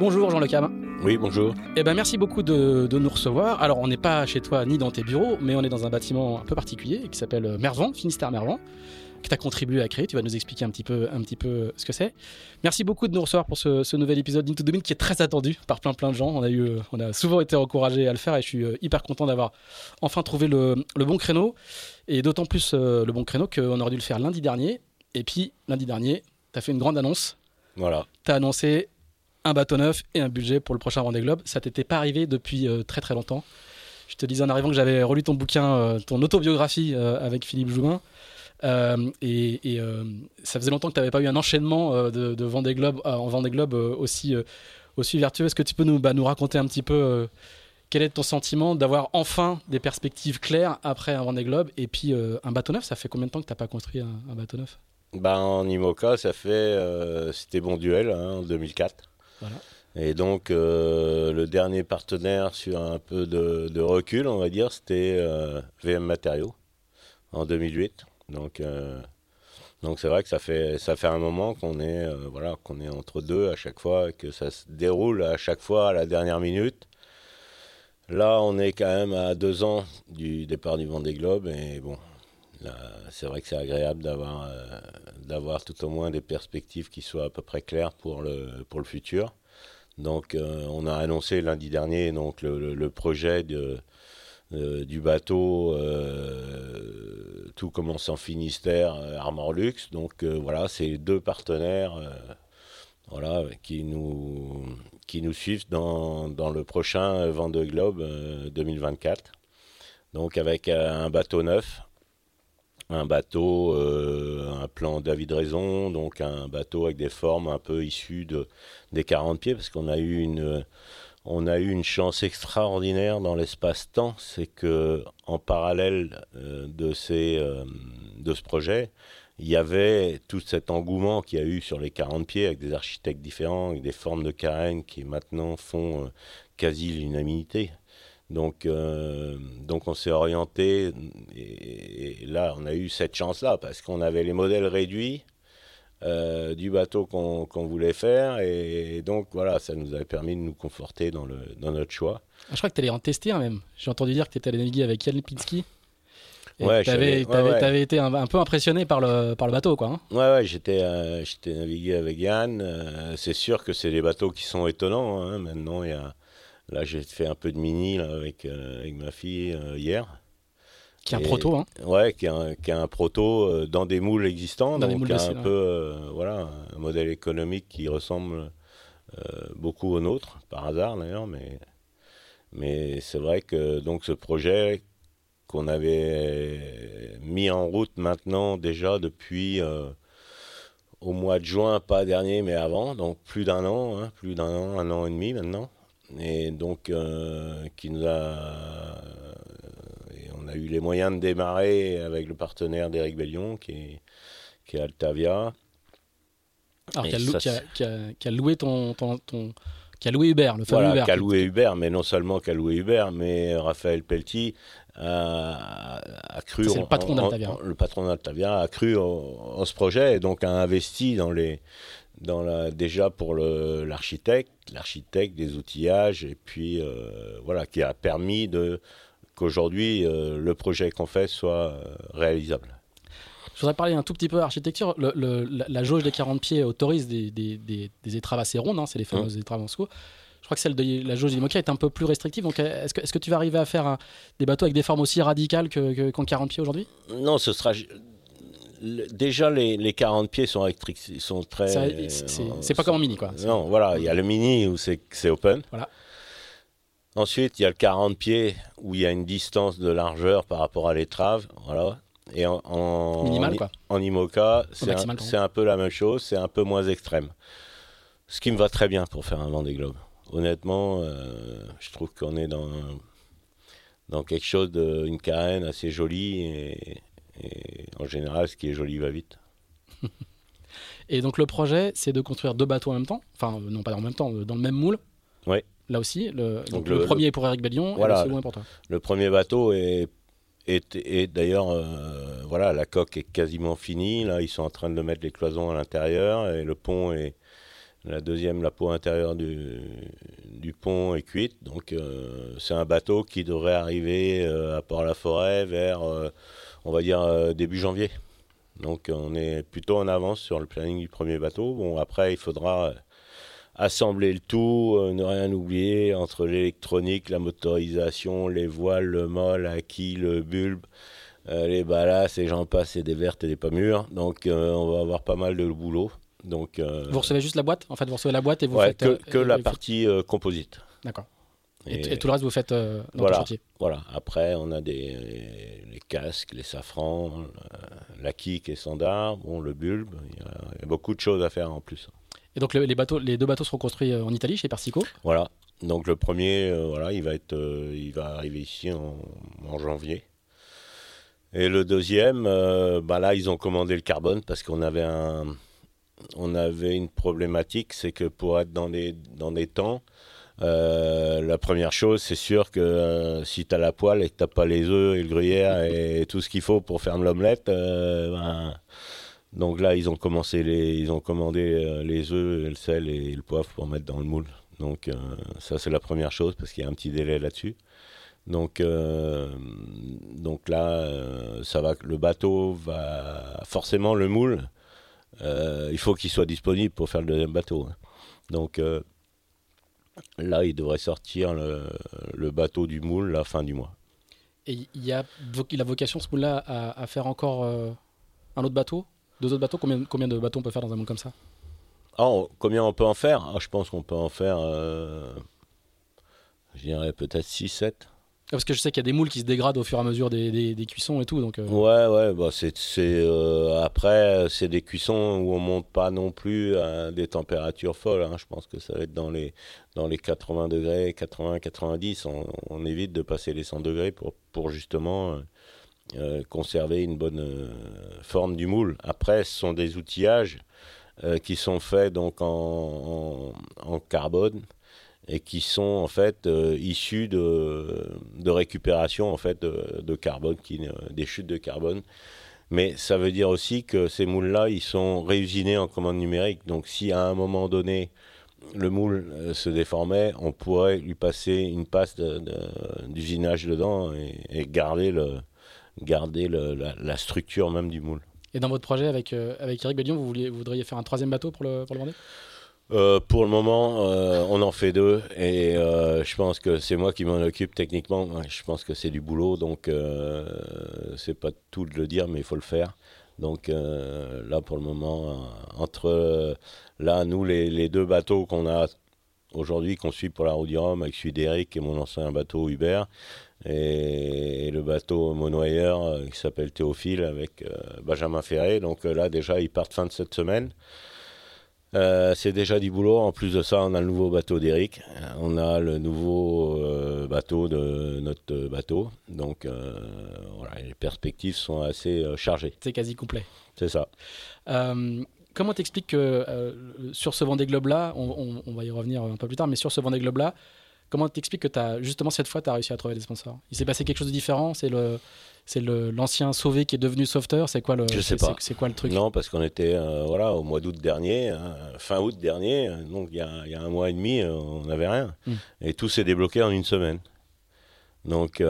Bonjour Jean Le Cam. Oui, bonjour. Eh ben, merci beaucoup de, nous recevoir. Alors, on n'est pas chez toi ni dans tes bureaux, mais on est dans un bâtiment un peu particulier qui s'appelle Mervan, Finistère Mervan, que tu as contribué à créer. Tu vas nous expliquer un petit peu, un petit peu ce que c'est. Merci beaucoup de nous recevoir pour ce, nouvel épisode d'Into Domain qui est très attendu par plein plein de gens. On a, eu, on a souvent été encouragés à le faire et je suis euh, hyper content d'avoir enfin trouvé le, bon créneau. Et d'autant plus euh, le bon créneau qu'on aurait dû le faire lundi dernier. Et puis, lundi dernier, tu as fait une grande annonce. Voilà. Tu as annoncé un bateau neuf et un budget pour le prochain Vendée Globe. Ça t'était pas arrivé depuis euh, très très longtemps. Je te disais en arrivant que j'avais relu ton bouquin, euh, ton autobiographie euh, avec Philippe Joubin. et, ça faisait longtemps que tu n'avais pas eu un enchaînement de, Vendée Globe en Vendée Globe aussi, aussi vertueux. Est-ce que tu peux nous, bah, raconter un petit peu quel est ton sentiment d'avoir enfin des perspectives claires après un Vendée Globe et puis un bateau neuf? Ça fait combien de temps que tu n'as pas construit un, bateau neuf? Bah, En IMOCA, ça fait. C'était bon duel hein, en 2004. Et donc, euh, le dernier partenaire sur un peu de, recul, on va dire, c'était euh, VM Matériaux en 2008. Donc, euh, donc c'est vrai que ça fait, ça fait un moment qu'on est, voilà, est entre deux à chaque fois, que ça se déroule à chaque fois à la dernière minute. Là, on est quand même à deux ans du départ du Vendée Globe et bon, c'est vrai que c'est agréable d'avoir, d'avoir tout au moins des perspectives qui soient à peu près claires pour le, pour le futur. Donc, euh, on a annoncé lundi dernier donc, le, projet euh, du bateau euh, Tout commence en Finistère, Armor Luxe. Donc, voilà, c'est deux partenaires voilà, qui, nous, qui nous suivent dans, dans le prochain Vendée Globe 2024. Donc, avec un bateau neuf un bateau, euh, un plan David Raison, donc un bateau avec des formes un peu issues de, des 40 pieds, parce qu'on a eu une, chance extraordinaire dans l'espace-temps, c'est que en parallèle euh, euh, de ce projet, il y avait tout cet engouement qu'il y a eu sur les 40 pieds avec des architectes différents, avec des formes de carène qui maintenant font quasi l'unanimité. Donc, euh, donc on s'est orienté, et, là on a eu cette chance-là, parce qu'on avait les modèles réduits euh, du bateau qu'on voulait faire, et, donc voilà, ça nous avait permis de nous conforter dans, le, dans notre choix. Ah, je crois que tu allais en tester un même. J'ai entendu dire que tu étais allé naviguer avec Yann Lipinski. Ouais, tu avais, été un, peu impressionné par le, par le bateau, quoi. Hein. ouais, ouais, j'étais euh, navigué avec Yann. c'est sûr que c'est des bateaux qui sont étonnants. Hein. Maintenant, il y a Là, j'ai fait un peu de mini avec, euh, avec ma fille euh, hier. Qui est un proto, hein Ouais, qui est un, qui un proto euh, dans des moules existants, dans donc un peu, voilà, un modèle économique qui ressemble beaucoup au nôtre, par hasard d'ailleurs, mais, mais c'est vrai que donc ce projet qu'on avait mis en route maintenant déjà depuis au mois de juin, pas dernier, mais avant, donc plus d'un an, hein, plus d'un an, un an et demi maintenant et donc euh, qui nous a euh, et on a eu les moyens de démarrer avec le partenaire d'Eric Bellion qui est, qui est Altavia alors qui a, loué ton, ton, Qui a loué Hubert, le fameux voilà, Hubert. Qui a loué Hubert, mais non seulement qui a loué Hubert, mais Raphaël Pelletier a, a cru. C'est le patron d'Altavia. Le patron d'Altavia a cru en, ce projet et donc a investi dans les. Dans la, déjà pour l'architecte, l'architecte des outillages, et puis euh, voilà, qui a permis qu'aujourd'hui euh, le projet qu'on fait soit euh, réalisable. Je voudrais parler un tout petit peu architecture. Le, la, jauge des 40 pieds autorise des, des, des, étraves assez rondes, hein, c'est les fameuses mmh. étraves en sous. Je crois que celle de la jauge d'Imoca est un peu plus restrictive. Donc, est-ce que, est que, tu vas arriver à faire des bateaux avec des formes aussi radicales qu'en que, 40 pieds aujourd'hui? Non, ce sera. Déjà, les, les 40 pieds sont, sont très. C'est pas comme en mini, quoi. Non, voilà, il y a le mini où c'est open. Voilà. Ensuite, il y a le 40 pieds où il y a une distance de largeur par rapport à l'étrave. Voilà. Et en, en, en IMOCA, c'est un, peu la même chose, c'est un peu moins extrême. Ce qui me va très bien pour faire un Vendée Globe. Honnêtement, euh, je trouve qu'on est dans, dans quelque chose d'une carène assez jolie et, en général, ce qui est joli va vite. et donc le projet, c'est de construire deux bateaux en même temps, enfin non pas en même temps, dans le même moule. Oui. Là aussi, le, le, premier est pour Eric Bellion voilà, et le second est pour toi. Le premier bateau est d'ailleurs, euh, voilà, la coque est quasiment finie. Là, ils sont en train de mettre les cloisons à l'intérieur et le pont est la deuxième, la peau intérieure du, du pont est cuite. Donc, euh, c'est un bateau qui devrait arriver euh, à Port-la-Forêt vers, on va dire, début janvier. Donc, on est plutôt en avance sur le planning du premier bateau. Bon, après, il faudra assembler le tout, euh, ne rien oublier entre l'électronique, la motorisation, les voiles, le mâle, acquis, le bulbe, euh, les balasses et j'en passe, et des vertes et des pas mûres. Donc euh, on va avoir pas mal de boulot. Donc, vous recevez juste la boîte? En fait, vous recevez la boîte et vous faites. Que, que la partie composite. D'accord. Et, tout le reste, vous faites dans voilà, le chantier Voilà. Après, on a des, les casques, les safrans, l'acquis qui est standard, bon, le bulbe. Il y, a beaucoup de choses à faire en plus. Et donc les, bateaux, les deux bateaux seront construits euh, en Italie chez Persico? Voilà. Donc le premier, euh, voilà, il va être, euh, il va arriver ici en, janvier. Et le deuxième, bah là, ils ont commandé le carbone parce qu'on avait un, on avait une problématique, c'est que pour être dans des, dans des temps, la première chose, c'est sûr que si tu as la poêle et que tu pas les œufs et le gruyère et tout ce qu'il faut pour faire de l'omelette, ben, donc là, ils ont commencé les, ils ont commandé euh, les œufs, le sel et le poivre pour mettre dans le moule. Donc euh, ça, c'est la première chose parce qu'il y a un petit délai là-dessus. Donc, euh, donc là, ça va. Le bateau va forcément le moule. il faut qu'il soit disponible pour faire le deuxième bateau. Hein. Donc là, il devrait sortir le, bateau du moule la fin du mois. Et il y a la vocation ce moule-là à, faire encore un autre bateau? Deux autres bateaux? Combien, combien de bateaux on peut faire dans un monde comme ça? Ah, Combien on peut en faire? Ah, Je pense qu'on peut en faire, euh, je dirais peut-être 6-7. Parce que je sais qu'il y a des moules qui se dégradent au fur et à mesure des, cuissons et tout. Donc, euh. Ouais, ouais, bah c'est, euh, après, c'est des cuissons où on monte pas non plus à des températures folles. Hein. Je pense que ça va être dans les, dans les 80 degrés, 80, 90. On, évite de passer les 100 degrés pour, pour justement euh, conserver une bonne forme du moule. Après, ce sont des outillages qui sont faits donc en, carbone et qui sont en fait issus de, récupération en fait de, carbone, qui, des chutes de carbone. Mais ça veut dire aussi que ces moules-là, ils sont réusinés en commande numérique. Donc si à un moment donné, le moule se déformait, on pourrait lui passer une passe d'usinage dedans et, garder la, structure même du moule. Et dans votre projet avec, euh, avec Eric Bellion, vous, voudriez faire un troisième bateau pour le, pour le Vendée? Euh, pour le moment, euh, on en fait deux et je pense que c'est moi qui m'en occupe techniquement. Je pense que c'est du boulot, donc c'est pas tout de le dire, mais il faut le faire. Donc là, pour le moment, entre là, nous, les, deux bateaux qu'on a aujourd'hui, qu'on suit pour la route du Rhum, avec celui d'Eric et mon ancien bateau Hubert, et, le bateau monoyeur euh, qui s'appelle Théophile avec euh, Benjamin Ferré. Donc euh, là déjà ils partent fin de cette semaine. C'est déjà du boulot. En plus de ça, on a le nouveau bateau d'Eric. On a le nouveau bateau de notre bateau. Donc voilà, les perspectives sont assez chargées. C'est quasi complet. C'est ça. comment t'expliques que sur ce Vendée Globe-là, on, on, va y revenir un peu plus tard, mais sur ce Vendée Globe-là, comment t'expliques que as, justement cette fois, tu as réussi à trouver des sponsors? Il s'est passé quelque chose de différent? C'est le c'est l'ancien sauvé qui est devenu sauveteur? C'est quoi le Je sais pas. C'est quoi le truc? Non, parce qu'on était voilà au mois d'août dernier, hein, fin août dernier, donc il y a, y a, un mois et demi, on n'avait rien, hmm. et tout s'est débloqué en une semaine. Donc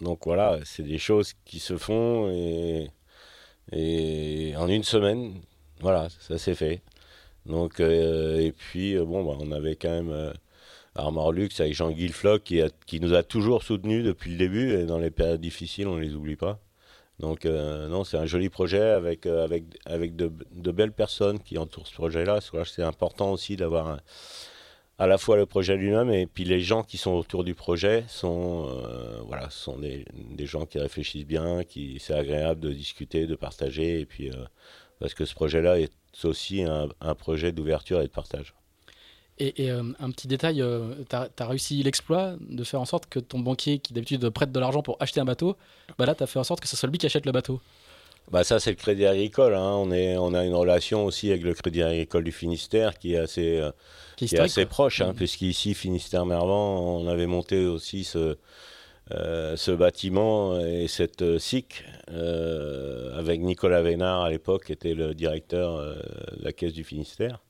donc voilà, c'est des choses qui se font et, et en une semaine, voilà, ça s'est fait. Donc, euh, et puis, euh, bon, bah, on avait quand même euh, Armor Lux avec Jean-Guy Floch qui, qui nous a toujours soutenus depuis le début et dans les périodes difficiles, on ne les oublie pas. Donc, non, c'est un joli projet avec, avec, avec de, belles personnes qui entourent ce projet-là. C'est important aussi d'avoir à la fois le projet lui-même et puis les gens qui sont autour du projet sont voilà sont des, gens qui réfléchissent bien qui c'est agréable de discuter de partager et puis parce que ce projet là est aussi un, projet d'ouverture et de partage et, euh, un petit détail, tu as, réussi l'exploit de faire en sorte que ton banquier, qui d'habitude prête de l'argent pour acheter un bateau, bah là, tu as fait en sorte que ce soit lui qui achète le bateau. Bah ça, c'est le Crédit Agricole. Hein. On, est, on a une relation aussi avec le Crédit Agricole du Finistère qui est assez, qui est assez proche, hein, mm. puisqu'ici, Finistère-Mervan, on avait monté aussi ce, euh, ce bâtiment et cette euh, SIC euh, avec Nicolas Vénard à l'époque, qui était le directeur de la Caisse du Finistère.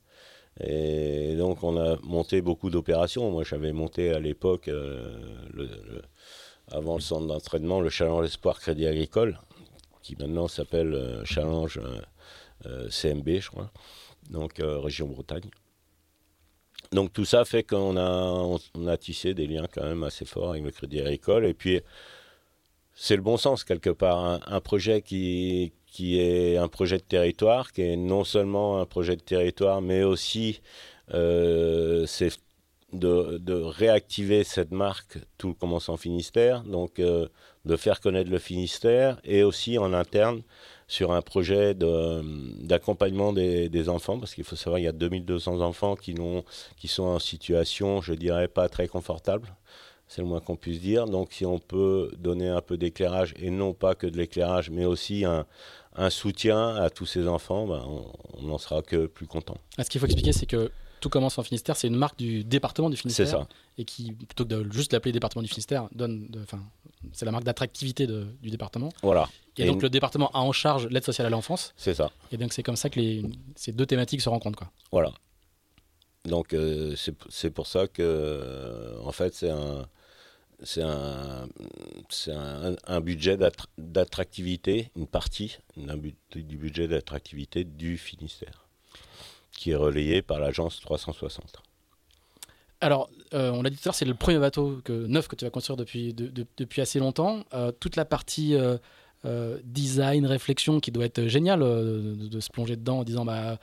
Et donc on a monté beaucoup d'opérations. Moi j'avais monté à l'époque, avant le centre d'entraînement, le Challenge Espoir Crédit Agricole, qui maintenant s'appelle Challenge CMB, je crois, donc région Bretagne. Donc tout ça fait qu'on a, on, a tissé des liens quand même assez forts avec le Crédit Agricole. Et puis, c'est le bon sens quelque part. Un, projet qui, qui est un projet de territoire, qui est non seulement un projet de territoire, mais aussi euh, c'est de, de, réactiver cette marque Tout commence en Finistère, donc euh, de faire connaître le Finistère et aussi en interne sur un projet d'accompagnement des, des, enfants, parce qu'il faut savoir qu'il y a 2200 enfants qui, qui sont en situation, je dirais, pas très confortable. C'est le moins qu'on puisse dire. Donc si on peut donner un peu d'éclairage, et non pas que de l'éclairage, mais aussi un, un, soutien à tous ces enfants, ben, on n'en sera que plus content. Ah, ce qu'il faut expliquer, c'est que tout commence en Finistère, c'est une marque du département du Finistère. C'est ça. Et qui, plutôt que de juste l'appeler département du Finistère, donne, enfin, c'est la marque d'attractivité du département. Voilà. Et, donc le département a en charge l'aide sociale à l'enfance. C'est ça. Et donc c'est comme ça que les, ces deux thématiques se rencontrent, quoi. Voilà. Donc euh, c'est pour ça que, euh, en fait, c'est un, c'est un, un, un, budget d'attractivité, une partie du budget d'attractivité du Finistère qui est relayé par l'agence 360. Alors, euh, on l'a dit tout à l'heure, c'est le premier bateau que, neuf que tu vas construire depuis, depuis assez longtemps. Euh, toute la partie design, réflexion qui doit être géniale de, se plonger dedans en disant bah,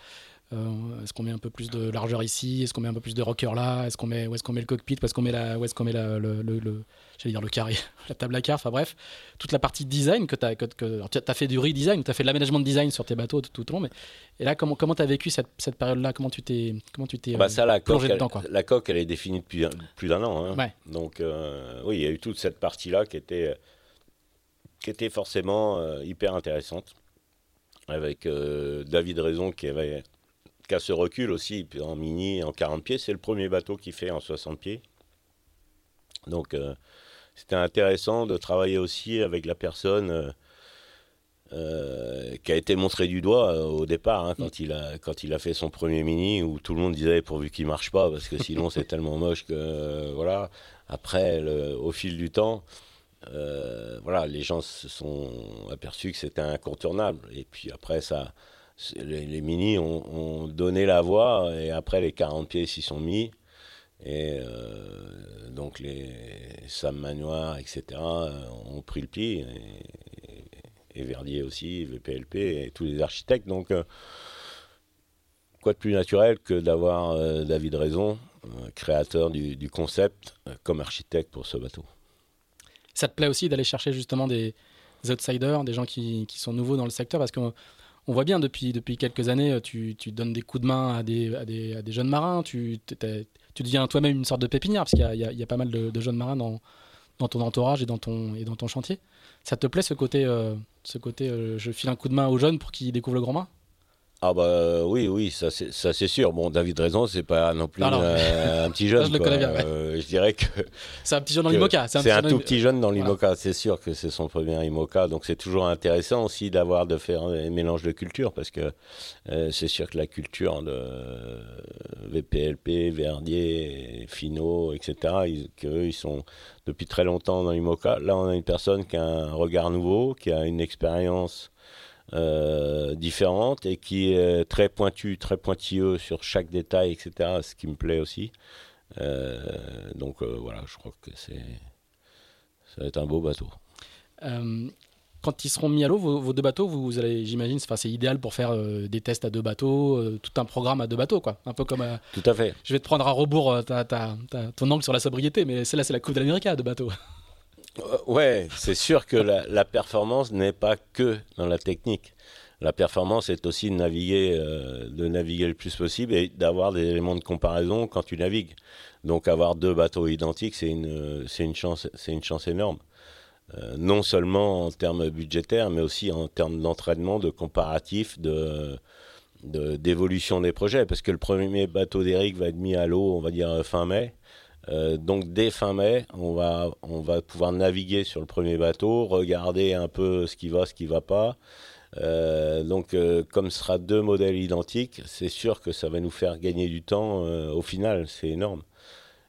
euh, est-ce qu'on met un peu plus de largeur ici? Est-ce qu'on met un peu plus de rocker là? Est-ce qu'on met où est-ce qu'on met le cockpit? Où est-ce qu'on met la où est-ce qu'on met la, le, le, j'allais dire le carré, la table à cartes. Enfin bref, toute la partie design que tu as que, que as fait du redesign, tu as fait de l'aménagement de design sur tes bateaux tout, tout au long. Mais et là, comment comment as vécu cette, cette période-là? Comment tu t'es comment tu t'es bah ça, la plongé dedans quoi? La coque, elle est définie depuis plus d'un an. Hein. Donc euh, oui, il y a eu toute cette partie-là qui était qui était forcément euh, hyper intéressante avec David Raison qui avait qu'à ce recul aussi, en mini, en 40 pieds. C'est le premier bateau qui fait en 60 pieds. Donc, euh, c'était intéressant de travailler aussi avec la personne euh, euh, qui a été montrée du doigt au départ, hein, quand, il a, quand il a fait son premier mini, où tout le monde disait pourvu qu'il marche pas, parce que sinon c'est tellement moche que. voilà. Après, au fil du temps. Voilà, les gens se sont aperçus que c'était incontournable. Et puis après, ça, les, mini ont, donné la voie et après les 40 pieds s'y sont mis. Et euh, donc les Sam Manoir, etc., ont pris le pli. Et, Verdier aussi, VPLP et tous les architectes. Donc, euh, quoi de plus naturel que d'avoir euh, David Raison, créateur du, concept, comme architecte pour ce bateau? Ça te plaît aussi d'aller chercher justement des, outsiders, des gens qui, qui, sont nouveaux dans le secteur Parce que on voit bien depuis, depuis quelques années, euh, tu, tu donnes des coups de main à des, à des, à des jeunes marins, tu, tu deviens toi-même une sorte de pépinière, parce qu'il y, y, y a, pas mal de, jeunes marins dans, dans ton entourage et dans ton, et dans ton chantier. Ça te plaît ce côté, euh, Ce côté, je file un coup de main aux jeunes pour qu'ils découvrent le grand main? Ah bah oui, oui, ça c'est sûr. Bon, David Raison, c'est pas non plus un petit jeune. je le connais bien. Euh, je dirais que c'est un petit jeune dans l'IMOCA. C'est un, tout petit jeune dans l'IMOCA. C'est sûr que c'est son premier IMOCA, donc c'est toujours intéressant aussi d'avoir de faire un mélange de culture parce que euh, c'est sûr que la culture de VPLP, Verdier, Finot, etc. Ils, ils sont depuis très longtemps dans l'IMOCA. Là, on a une personne qui a un regard nouveau, qui a une expérience euh, différente et qui est très pointu, très pointilleux sur chaque détail, etc. Ce qui me plaît aussi. Euh, donc euh, voilà, je crois que c'est ça va être un beau bateau. quand ils seront mis à l'eau, vos, deux bateaux, vous, allez, j'imagine, c'est idéal pour faire des tests à deux bateaux, tout un programme à deux bateaux, quoi. Un peu comme. tout à fait. Je vais te prendre à rebours ton angle sur la sobriété, mais celle-là, c'est la Coupe de l'Amérique à deux bateaux. Euh, ouais, c'est sûr que la, performance n'est pas que dans la technique. La performance est aussi de naviguer, euh, de naviguer le plus possible et d'avoir des éléments de comparaison quand tu navigues. Donc avoir deux bateaux identiques, c'est une, une chance, une chance énorme. Euh, non seulement en termes budgétaires, mais aussi en termes d'entraînement, de comparatif, de, d'évolution des projets. Parce que le premier bateau d'Eric va être mis à l'eau, on va dire fin mai. Euh, donc dès fin mai, on va, on va pouvoir naviguer sur le premier bateau, regarder un peu ce qui va, ce qui va pas. Euh, donc euh, comme ce sera deux modèles identiques, c'est sûr que ça va nous faire gagner du temps au final, c'est énorme.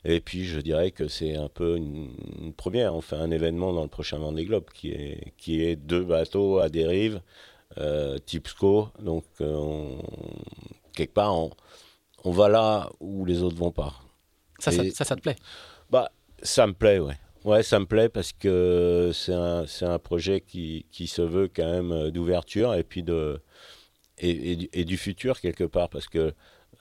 Et puis je dirais que c'est un peu une, première, on fait un événement dans le prochain Vendée Globe qui est, qui est deux bateaux à dérive, type SCO, donc quelque part on, on va là où les autres vont pas. Ça, ça, ça, te plaît? Bah, ça me plaît, ouais. Ouais, ça me plaît parce que c'est un, un, projet qui, qui, se veut quand même euh, d'ouverture et puis de et, et, du futur quelque part parce que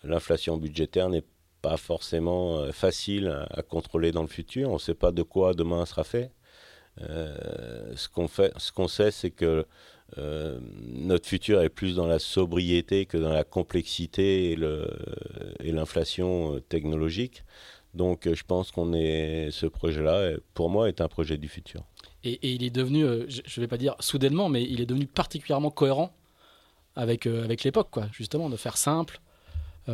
l'inflation budgétaire n'est pas forcément euh, facile à, contrôler dans le futur. On ne sait pas de quoi demain sera fait. Euh, ce qu'on fait, ce qu'on sait, c'est que euh, notre futur est plus dans la sobriété que dans la complexité et l'inflation technologique. Donc euh, je pense qu'on est ce projet-là, pour moi, est un projet du futur. Et, il est devenu, je ne vais pas dire soudainement, mais il est devenu particulièrement cohérent avec, avec l'époque, quoi. Justement, de faire simple,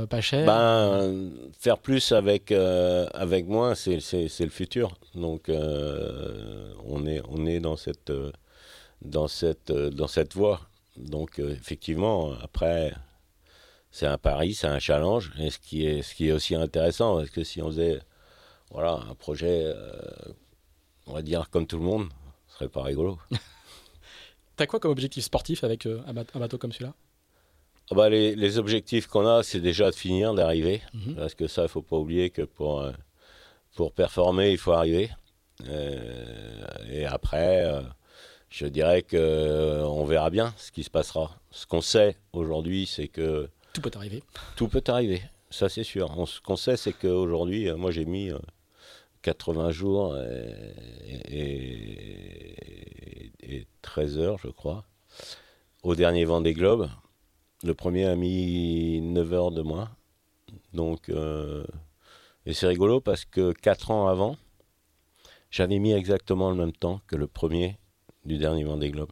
pas cher. Ben, faire plus avec, avec moins, c'est le futur. Donc on, est, on est dans cette dans cette, euh, dans cette voie. Donc euh, effectivement, après, c'est un pari, c'est un challenge, et ce qui est, ce qui est aussi intéressant, parce que si on faisait voilà, un projet, euh, on va dire comme tout le monde, ce serait pas rigolo. T'as quoi comme objectif sportif avec un, bateau comme celui-là? Ah bah les, les, objectifs qu'on a, c'est déjà de finir, d'arriver, mhm. parce que ça, il faut pas oublier que pour, pour performer, il faut arriver. et après je dirais que euh, on verra bien ce qui se passera. Ce qu'on sait aujourd'hui, c'est que tout peut arriver. Tout peut arriver, ça c'est sûr. ce qu'on sait, c'est qu'aujourd'hui, euh, moi j'ai mis 80 euh, jours et, 13 heures, je crois, au dernier Vendée Globe. Le premier a mis 9 heures de moins. Donc, et c'est rigolo parce que 4 ans avant, j'avais mis exactement le même temps que le premier du dernier Vendée Globe.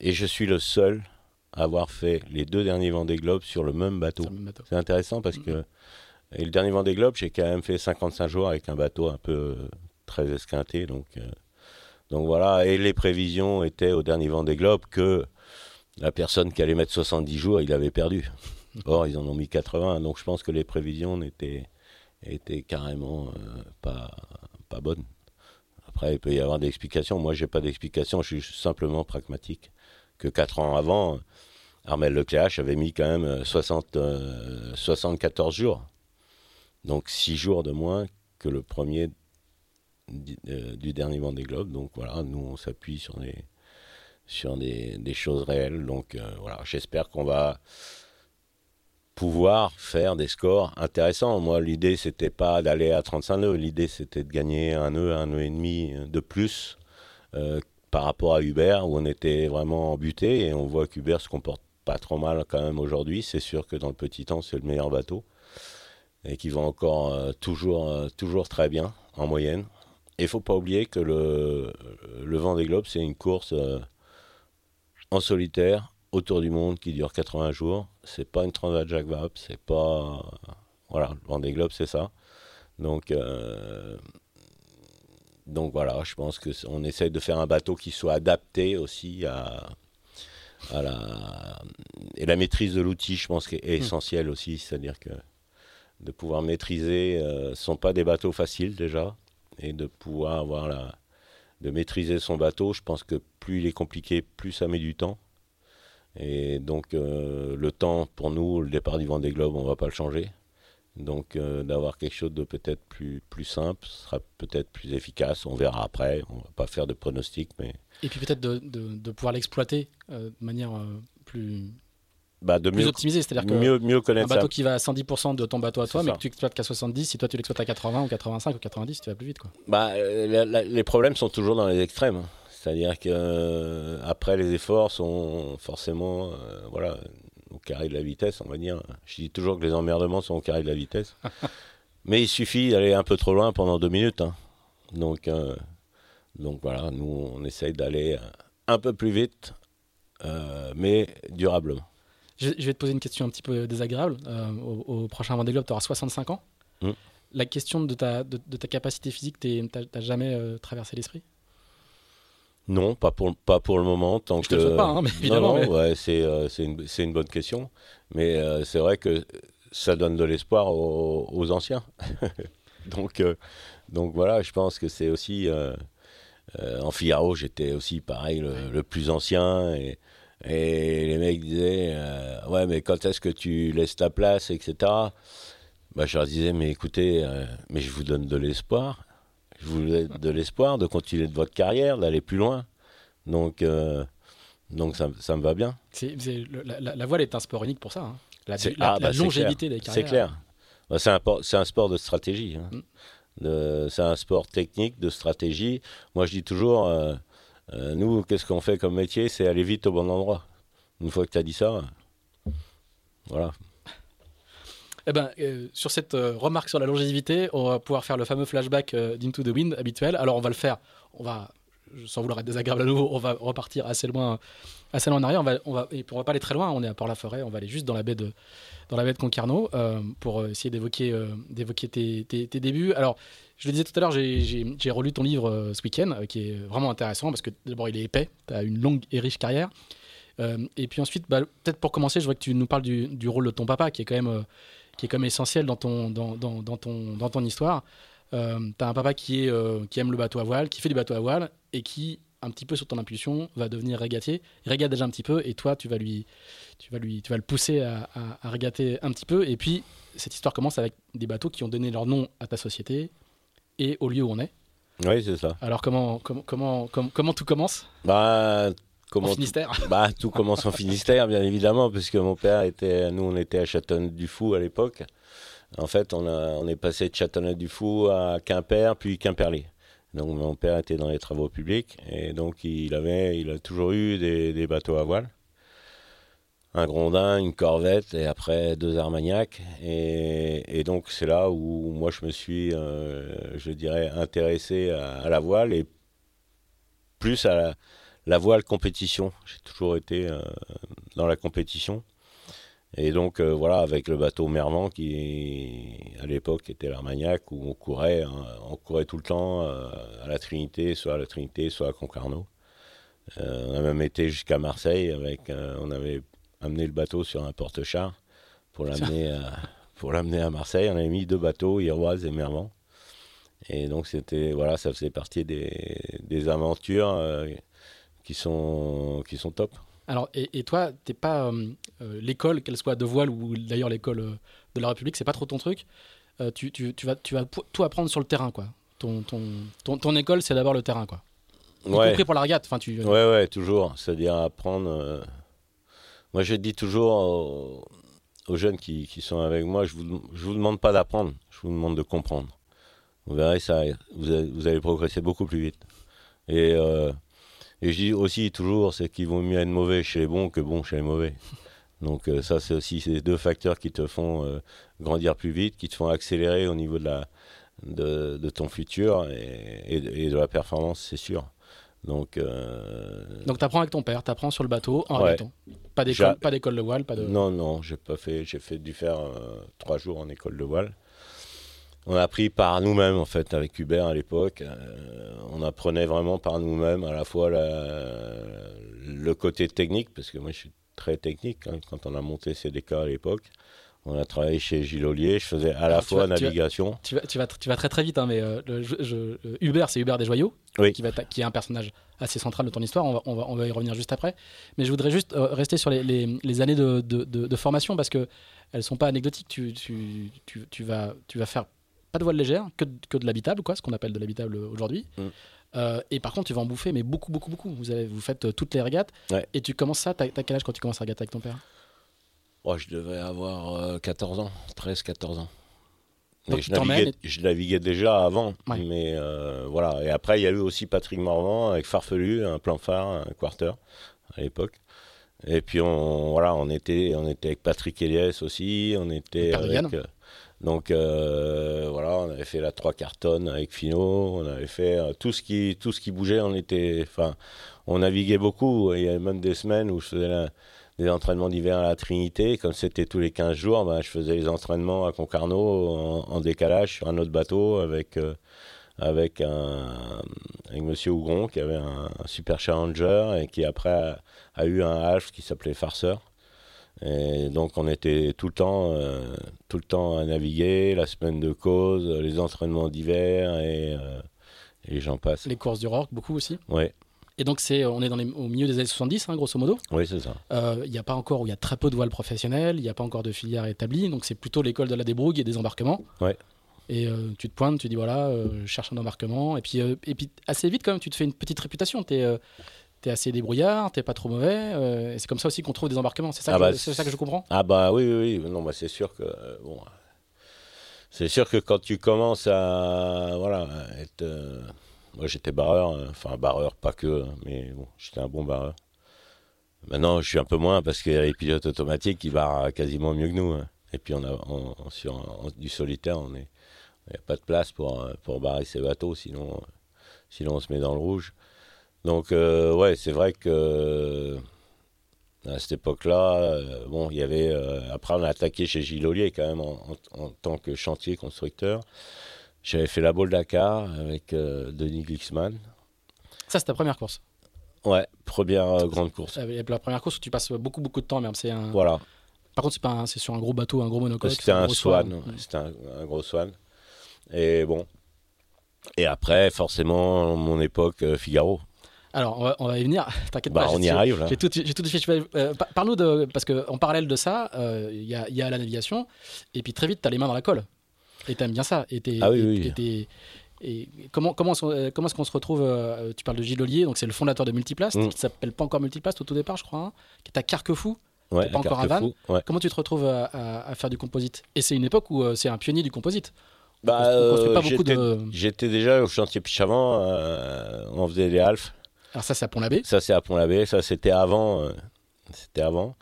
Et je suis le seul avoir fait les deux derniers Vendée Globe sur le même bateau. C'est intéressant parce mm-hmm. que et le dernier Vendée Globe, j'ai quand même fait 55 jours avec un bateau un peu euh, très esquinté. Donc, euh, donc voilà, et les prévisions étaient au dernier Vendée Globe que la personne qui allait mettre 70 jours, il avait perdu. Or, ils en ont mis 80. Donc je pense que les prévisions n'étaient étaient carrément euh, pas, pas bonnes. Après, il peut y avoir des explications. Moi, je n'ai pas d'explication. Je suis simplement pragmatique. Que quatre ans avant, Armel Lecléache avait mis quand même 60, euh, 74 euh, jours. Donc six jours de moins que le premier euh, du dernier Vendée Globe. Donc voilà, nous, on s'appuie sur des, sur des, choses réelles. Donc voilà, j'espère qu'on va pouvoir faire des scores intéressants. Moi, l'idée, c'était pas d'aller à 35 nœuds. L'idée, c'était de gagner un nœud, un nœud et demi de plus euh, par rapport à Uber, où on était vraiment buté. Et on voit qu'Uber se comporte pas trop mal quand même aujourd'hui. C'est sûr que dans le petit temps, c'est le meilleur bateau. Et qui va encore euh, toujours, euh, toujours très bien, en moyenne. Et il faut pas oublier que le, le Vendée Globe, c'est une course en solitaire, autour du monde, qui dure 80 jours. C'est pas une Transat Jacques Vabre, c'est pas. Voilà, le Vendée Globe, c'est ça. Donc, euh, donc voilà, je pense qu'on essaye de faire un bateau qui soit adapté aussi à, à la. Et la maîtrise de l'outil, je pense, est, est hmm. essentielle aussi. C'est-à-dire que de pouvoir maîtriser, euh, ce ne sont pas des bateaux faciles déjà, et de pouvoir avoir la, de maîtriser son bateau, je pense que plus il est compliqué, plus ça met du temps. Et donc euh, le temps, pour nous, le départ du Vendée Globe, on ne va pas le changer. Donc euh, d'avoir quelque chose de peut-être plus, plus simple sera peut-être plus efficace. On verra après. On ne va pas faire de pronostics. Mais... Et puis peut-être de, de, pouvoir l'exploiter de manière plus, bah, de plus optimisé. C'est-à-dire que mieux, mieux connaître un bateau qui va à 110% de ton bateau à toi, mais que tu exploites qu'à 70, si toi tu l'exploites à 80 ou 85 ou 90, tu vas plus vite. Quoi. Bah, euh, les problèmes sont toujours dans les extrêmes. C'est-à-dire que euh, après les efforts sont forcément euh, voilà, au carré de la vitesse, on va dire. Je dis toujours que les emmerdements sont au carré de la vitesse. mais il suffit d'aller un peu trop loin pendant deux minutes. Hein. Donc, donc voilà, nous on essaye d'aller un peu plus vite, mais durablement. Je, vais te poser une question un petit peu désagréable. Euh, au, prochain Vendée Globe, tu auras 65 ans. Mm. La question de ta, de, ta capacité physique, tu n'as jamais euh, traversé l'esprit? Non, pas pour, pas pour le moment. Tant je que... te le pas, hein, mais évidemment. Ouais, c'est euh, une, une, bonne question. Mais c'est vrai que ça donne de l'espoir aux, anciens. donc, donc voilà, je pense que c'est aussi. en Figaro, j'étais aussi pareil, le, le, plus ancien. Et, et les mecs disaient euh, Ouais, mais quand est-ce que tu laisses ta place, etc. Bah, je leur disais Mais écoutez, euh, mais je vous donne de l'espoir. Je vous donne de l'espoir de continuer de votre carrière, d'aller plus loin. Donc, euh, donc ça, ça, me va bien. la, voile est un sport unique pour ça. Hein. La, ah, bah, longévité des carrières. C'est clair. Bah, c'est un, un, sport de stratégie. Hein. Mm. C'est un sport technique, de stratégie. Moi, je dis toujours euh, nous, qu'est-ce qu'on fait comme métier? C'est aller vite au bon endroit. Une fois que tu as dit ça, voilà. Eh ben, euh, sur cette euh, remarque sur la longévité, on va pouvoir faire le fameux flashback d'Into the Wind habituel. Alors, on va le faire, on va, sans vouloir être désagréable à nouveau, on va repartir assez loin, assez loin en arrière. On va, on va, et pas aller très loin, on est à Port-la-Forêt, on va aller juste dans la baie de, dans la baie de Concarneau pour essayer d'évoquer, d'évoquer tes, tes, débuts. Alors, je le disais tout à l'heure, j'ai relu ton livre euh, ce week-end, euh, qui est vraiment intéressant parce que d'abord il est épais, tu as une longue et riche carrière. Euh, et puis ensuite, bah, peut-être pour commencer, je vois que tu nous parles du, rôle de ton papa, qui est quand même, qui est même essentiel dans ton, dans, dans, dans ton, dans ton histoire. tu as un papa qui, est, qui aime le bateau à voile, qui fait du bateau à voile et qui, un petit peu sur ton impulsion, va devenir régatier. Il régate déjà un petit peu et toi, tu vas, lui, tu vas, lui, tu vas le pousser à, à, à régater un petit peu. Et puis, cette histoire commence avec des bateaux qui ont donné leur nom à ta société, et au lieu où on est. Oui, c'est ça. Alors comment, comment, comment, comment, tout commence? Bah, comment en Finistère tout, bah, tout commence en Finistère, bien évidemment, puisque mon père était, nous on était à Châteauneuf-du-Fou à l'époque. En fait, on, a, on est passé de Châteauneuf-du-Fou à Quimper, puis Quimperlé. Donc mon père était dans les travaux publics et donc il avait, il a toujours eu des, des bateaux à voile un Grondin, une Corvette et après deux Armagnac. Et, donc c'est là où moi je me suis, euh, je dirais, intéressé à, la voile et plus à la, voile compétition. J'ai toujours été euh, dans la compétition. Et donc euh, voilà, avec le bateau Mervan qui à l'époque était l'Armagnac où on courait, hein, on courait tout le temps à la Trinité, soit à la Trinité, soit à Concarneau. on a même été jusqu'à Marseille avec, on avait amener le bateau sur un porte-char pour l'amener à, pour l'amener à Marseille. On avait mis deux bateaux, Iroise et Mervan. Et donc c'était voilà, ça faisait partie des, des aventures euh, qui sont qui sont top. Alors et, et toi, t'es pas euh, euh, l'école, qu'elle soit de voile ou d'ailleurs l'école de la République, c'est pas trop ton truc. Tu, tu, tu, vas tu vas tout apprendre sur le terrain quoi. Ton ton, ton, ton école, c'est d'abord le terrain quoi. Y ouais. compris pour la regate. Enfin tu. Ouais ouais toujours. C'est-à-dire apprendre moi, je dis toujours aux, jeunes qui, sont avec moi, je ne vous, je vous demande pas d'apprendre, je vous demande de comprendre. Vous verrez, ça, vous, allez, progresser beaucoup plus vite. Et, euh, et je dis aussi toujours, c'est qu'il vaut mieux être mauvais chez les bons que bon chez les mauvais. Donc euh, ça, c'est aussi ces deux facteurs qui te font euh, grandir plus vite, qui te font accélérer au niveau de, la, de, ton futur et, et, de la performance, c'est sûr. Donc, Donc tu apprends avec ton père, tu apprends sur le bateau en ouais. Pas d'école, pas d'école de voile, pas de. Non, non, j'ai pas fait. J'ai fait dû faire trois jours en école de voile. On a appris par nous-mêmes en fait avec Hubert à l'époque. on apprenait vraiment par nous-mêmes à la fois le côté technique parce que moi je suis très technique hein, quand on a monté CDK à l'époque. On a travaillé chez Gilles Ollier. Je faisais à la fois navigation. Tu vas, tu, vas, tu vas, très très vite, hein, mais euh, je, Hubert, c'est Hubert des Joyaux, qui, va qui est un personnage assez central de ton histoire. On va, on va, on va y revenir juste après. Mais je voudrais juste euh, rester sur les, les, les années de, de, de, formation parce qu'elles ne sont pas anecdotiques. Tu, tu, tu, vas, tu vas faire pas de voile légère, que, que de l'habitable, quoi, ce qu'on appelle de l'habitable aujourd'hui. Mm. Euh, et par contre, tu vas en bouffer, mais beaucoup, beaucoup, beaucoup. Vous, avez, vous faites toutes les régates. Et tu commences ça, t'as quel âge quand tu commences à régater avec ton père? Oh, je devais avoir 14 euh, ans, 13-14 ans. je, naviguais, je, naviguais, déjà avant, mais euh, voilà. Et après, il y a eu aussi Patrick Morvan avec Farfelu, un plan phare, un quarter à l'époque. Et puis on, voilà, on était, on était avec Patrick Elias aussi, on était avec. Euh, donc voilà, on avait fait la 3 cartonnes avec Fino, on avait fait tout ce qui, tout ce qui bougeait, on était, enfin, on naviguait beaucoup. Il y avait même des semaines où je faisais des entraînements d'hiver à la Trinité. Comme c'était tous les 15 jours, ben, je faisais les entraînements à Concarneau en, décalage sur un autre bateau avec, euh, avec, un, avec Monsieur Hougron qui avait un, super challenger et qui après a, eu un half qui s'appelait Farceur. Et donc on était tout le temps, euh, tout le temps à naviguer, la semaine de cause, les entraînements d'hiver et, euh, et j'en passe. Les courses du rock, beaucoup aussi Oui. Et donc, c'est, on est dans au milieu des années 70, hein, grosso modo. Oui, c'est ça. Euh, il n'y a pas encore, il y a très peu de voiles professionnelles, il n'y a pas encore de filière établie, donc c'est plutôt l'école de la débrouille et des embarquements. Ouais. Et euh, tu te pointes, tu dis voilà, euh, je cherche un embarquement, et puis, et puis assez vite quand même, tu te fais une petite réputation. Es, es, assez débrouillard, tu pas trop mauvais, et c'est comme ça aussi qu'on trouve des embarquements. C'est ça, ah bah, ça, que je comprends? Ah bah oui, oui, oui. Non, bah, c'est sûr que bon, c'est sûr que quand tu commences à voilà être moi, j'étais barreur, enfin barreur, pas que, hein, mais bon, j'étais un bon barreur. Maintenant, je suis un peu moins parce qu'il y a les pilotes automatiques qui barrent quasiment mieux que nous. Hein. Et puis, on a, sur du solitaire, on est, il n'y a pas de place pour, pour barrer ces bateaux, sinon, sinon on se met dans le rouge. Donc, euh, ouais, c'est vrai que à cette époque-là, euh, bon, il y avait. Euh, après, on a attaqué chez Gilles Ollier quand même en, en tant que chantier constructeur. J'avais fait la Bolle Dakar avec euh, Denis Glixman. Ça, c'est ta première course Ouais, première grande course. La première course où tu passes beaucoup, beaucoup de temps, même. C'est un... Voilà. Par contre, c'est, sur un gros bateau, un gros monocoque. C'était un, swan. C'était un, gros swan. Et bon. Et après, forcément, mon époque, Figaro. Alors, on va, on va, y venir. T'inquiète bah, pas. On y arrive là. J'ai tout, tout euh, Parle-nous de. Parce qu'en parallèle de ça, il y, a, y, a la navigation. Et puis très vite, tu as les mains dans la colle. Et t'aimes bien ça. Et ah oui, oui. Et, comment, comment, euh, comment est-ce qu'on se retrouve euh, Tu parles de Gilles Ollier, donc c'est le fondateur de Multiplast, mm. qui s'appelle pas encore Multiplast au tout départ, je crois, hein, qui est à Carquefou. Ouais, pas encore à Vannes. Comment tu te retrouves à, faire du composite? Et c'est une époque où euh, c'est un pionnier du composite. Bah, j'étais déjà au chantier Pichavant, on faisait les halfs. Alors ça c'est à Pont-l'Abbé Ça c'est à Pont-l'Abbé, ça c'était avant. c'était avant.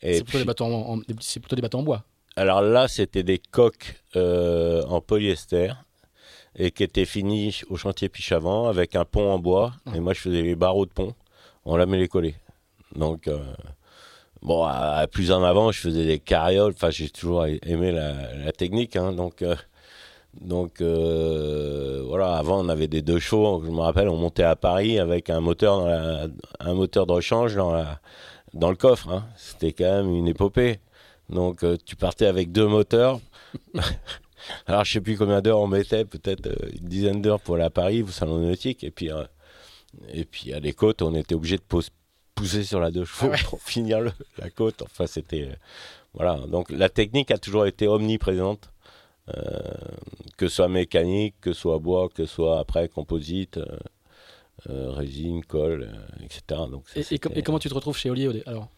C'est plutôt, plutôt, des bateaux en bois alors là, c'était des coques euh, en polyester et qui étaient finies au chantier Pichavant avec un pont en bois. Et moi, je faisais les barreaux de pont. On la met les coller. Donc, euh, bon, à, plus en avant, je faisais des carrioles. Enfin, j'ai toujours aimé la, technique. Hein. donc, euh, donc voilà, avant, on avait des deux chevaux. Je me rappelle, on montait à Paris avec un moteur, un moteur de rechange dans, dans le coffre. Hein. C'était quand même une épopée. Donc euh, tu partais avec deux moteurs. Alors je sais plus combien d'heures on mettait, peut-être euh, une dizaine d'heures pour aller à Paris, au salon nautique. Et puis, euh, et puis à les côtes, on était obligé de pousser sur la deux chevaux ah pour finir la côte. Enfin, c'était. voilà. Donc la technique a toujours été omniprésente. Que ce soit mécanique, que ce soit bois, que ce soit après composite, résine, colle, etc. Donc, et, et, comment tu te retrouves chez Olier alors?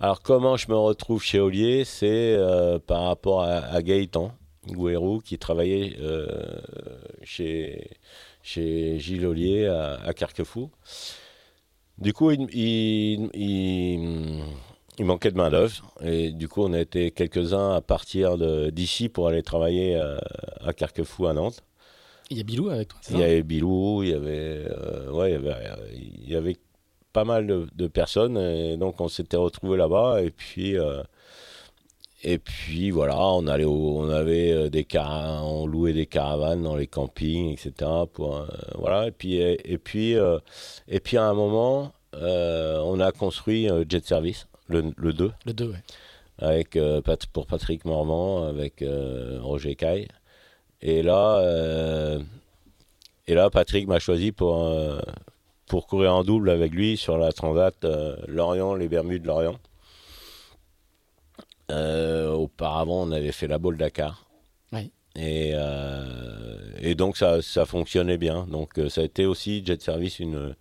Alors, comment je me retrouve chez Ollier C'est euh, par rapport à, Gaëtan Gouérou, qui travaillait euh, chez, chez Gilles Ollier à, Carquefou. Du coup, il, il, manquait de main-d'œuvre. Et du coup, on a été quelques-uns à partir d'ici pour aller travailler à, à Carquefou, à Nantes. Il y a Bilou avec toi Il y avait Bilou, il y avait, ouais, il y avait, il y avait pas mal de, personnes. Et donc, on s'était retrouvés là-bas. Et puis, et puis voilà, on allait on avait euh, des on louait des caravanes dans les campings, etc. Pour, euh, voilà. Et puis et, puis euh, et puis à un moment, on a construit Jet Service, le, le 2. Le 2, ouais. Avec pour Patrick Mormand, avec Roger Caille. Et là, et là, Patrick m'a choisi pour pour courir en double avec lui sur la Transat Lorient, les Bermudes Lorient. Euh, auparavant, on avait fait la Bolle Dakar. Et, euh, et, donc, ça, ça, fonctionnait bien. Donc, euh, ça a été aussi Jet Service une,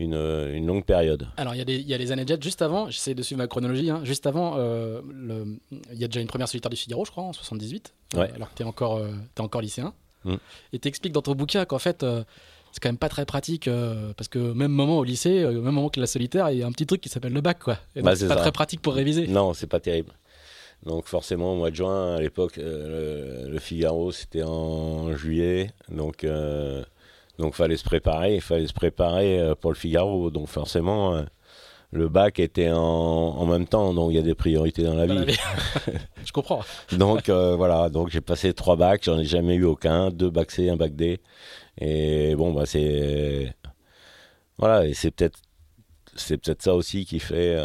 une, une longue période. Alors, il y, y, a les années Jet juste avant, j'essaie de suivre ma chronologie, hein, juste avant, il y a déjà une première solitaire du Figaro, je crois, en 78, alors que tu es, encore, es encore lycéen. Mm. Et tu expliques dans ton bouquin qu'en fait, c'est quand même pas très pratique parce que même moment au lycée, même moment que la solitaire, il y a un petit truc qui s'appelle le bac, quoi. Et bah, c'est pas très pratique pour réviser. Non, c'est pas terrible. Donc forcément, au mois de juin, à l'époque, euh, le, Figaro, c'était en juillet. Donc euh, donc fallait se préparer. Il fallait se préparer euh, pour le Figaro. Donc forcément, le bac était en, même temps. Donc il y a des priorités dans la vie. Je comprends. donc voilà. Donc j'ai passé trois bacs. J'en ai jamais eu aucun. Deux bacs C, un bac D. Et bon, bah c'est voilà. Et c'est peut-être c'est peut-être ça aussi qui fait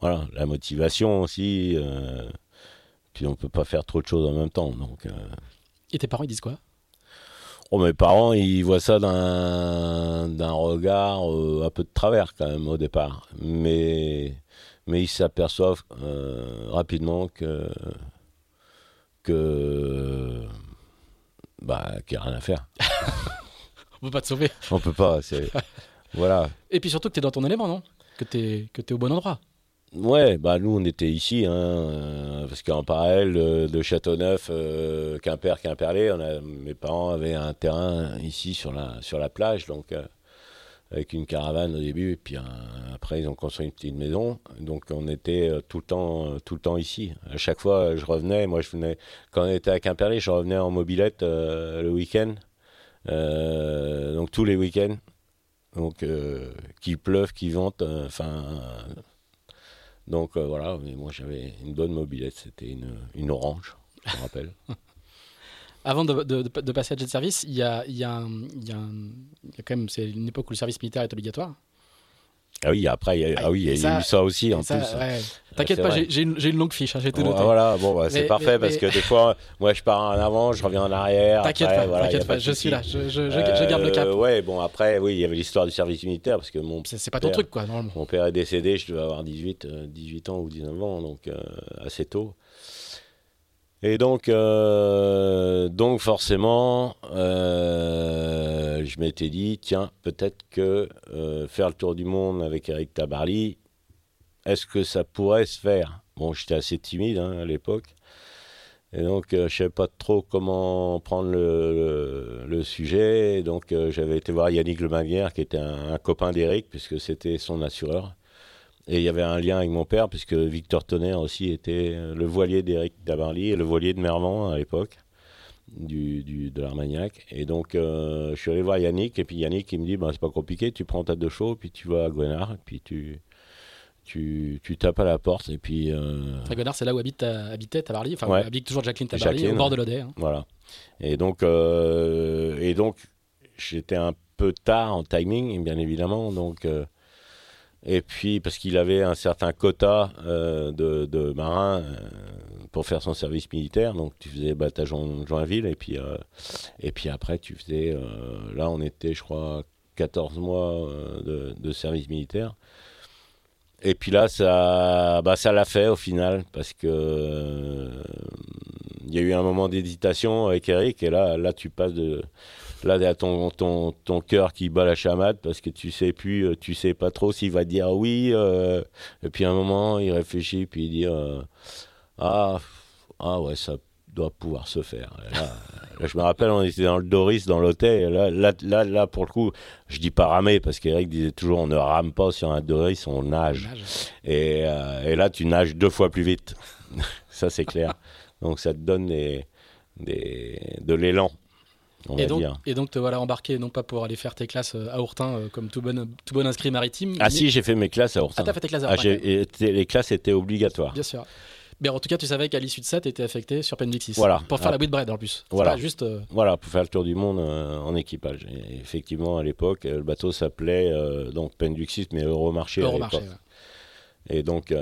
voilà, la motivation aussi. Euh, puis on peut pas faire trop de choses en même temps. Donc, euh. Et tes parents, ils disent quoi? Oh, mes parents, ils voient ça d'un regard euh, un peu de travers quand même au départ. Mais, mais ils s'aperçoivent rapidement que. que. bah, qu'il n'y a rien à faire. on peut pas te sauver. On peut pas, voilà. Et puis surtout que tu es dans ton élément, non? Que tu es, que es au bon endroit. Ouais, bah nous on était ici, hein, euh, parce qu'en parallèle de, Châteauneuf, euh, Quimper, Quimperlé, on a, mes parents avaient un terrain ici sur la, sur la plage, donc euh, avec une caravane au début, et puis après ils ont construit une petite maison, donc on était tout le temps, tout le temps ici. À chaque fois, je revenais, moi je venais, quand on était à Quimperlé, je revenais en mobilette le week-end, donc tous les week-ends, donc qu'il pleuve, qu'il vente, enfin donc euh, voilà, moi j'avais une bonne mobilette, c'était une, orange, je me rappelle. Avant de, de, de, passer à jet service, il y a quand même, c'est une époque où le service militaire est obligatoire. Ah oui, après, il y a, ah oui, il y a eu ça aussi en plus. T'inquiète pas, j'ai une, une, longue fiche, hein, j'ai tout noté. Voilà, bon, bah, c'est parfait parce que des fois, moi je pars en avant, je reviens en arrière. T'inquiète pas, voilà, pas, je suis là, je, je, je, garde le cap. Euh, ouais, bon, après, oui, il y avait l'histoire du service militaire parce que mon. C'est pas ton truc, quoi, normalement. Mon père est décédé, je devais avoir 18, 18 euh, ans ou 19 ans, donc euh, assez tôt. Et donc, euh, donc forcément, euh, je m'étais dit, tiens, peut-être que euh, faire le tour du monde avec Eric Tabarly, est-ce que ça pourrait se faire? Bon, j'étais assez timide hein, à l'époque. Et donc, je ne savais pas trop comment prendre le, sujet. donc, j'avais été voir Yannick Lemaguière, qui était un copain d'Eric, puisque c'était son assureur. Et il y avait un lien avec mon père, puisque Victor Tonnerre aussi était le voilier d'Éric Dabarly et le voilier de Mervan à l'époque, du, du, de l'Armagnac. Et donc, euh, je suis allé voir Yannick, et puis Yannick, il me dit bah, c'est pas compliqué, tu prends ta deux chauds, puis tu vas à Gwenard, puis tu, tu, tu, tapes à la porte et puis. Euh... C'est là où habite, habitait Tabarly, enfin habite toujours Jacqueline Tabarly, au bord de l'Odé. Hein. Voilà. Et donc, euh, et donc, j'étais un peu tard en timing, bien évidemment, donc. Euh, et puis, parce qu'il avait un certain quota euh, de, marins euh, pour faire son service militaire. Donc, tu faisais bataillon en Joinville. Et puis, euh, et puis après, tu faisais. là, on était, je crois, 14 mois de, service militaire. Et puis là, ça, bah, ça l'a fait au final, parce que il y a eu un moment d'hésitation avec Eric, et là, là, tu passes de, Là, il y a ton, ton, ton cœur qui bat la chamade parce que tu sais plus, euh, tu sais pas trop s'il va dire oui. Euh, et puis à un moment, il réfléchit, puis il dit euh, ah, ah ouais, ça doit pouvoir se faire. Là, je me rappelle, on était dans le Doris, dans l'hôtel. Là, là, là, là, pour le coup, je dis pas ramer parce qu'Eric disait toujours on ne rame pas sur un Doris, on nage. Et, et là, tu nages deux fois plus vite. ça, c'est clair. Donc, ça te donne des, des, de l'élan. On et, va donc, dire. et donc te voilà embarqué, non pas pour aller faire tes classes euh, à Ourtin euh, comme tout bon, tout bon inscrit maritime. Ah mais- si, j'ai fait mes classes à Ah, Ourtin. t'as fait tes classes à Ah, Ourtin. et les classes étaient obligatoires. Bien sûr. Mais en tout cas, tu savais qu'à l'issue de ça, tu étais affecté sur Pendixis. Voilà. Pour faire Ah. la Whitbread en plus. Voilà. juste. euh, Voilà, pour faire le tour du monde euh, en équipage. Et effectivement, à l'époque, le bateau s'appelait euh, donc Penduxis, mais Euromarché. Euromarché. ouais. Et donc,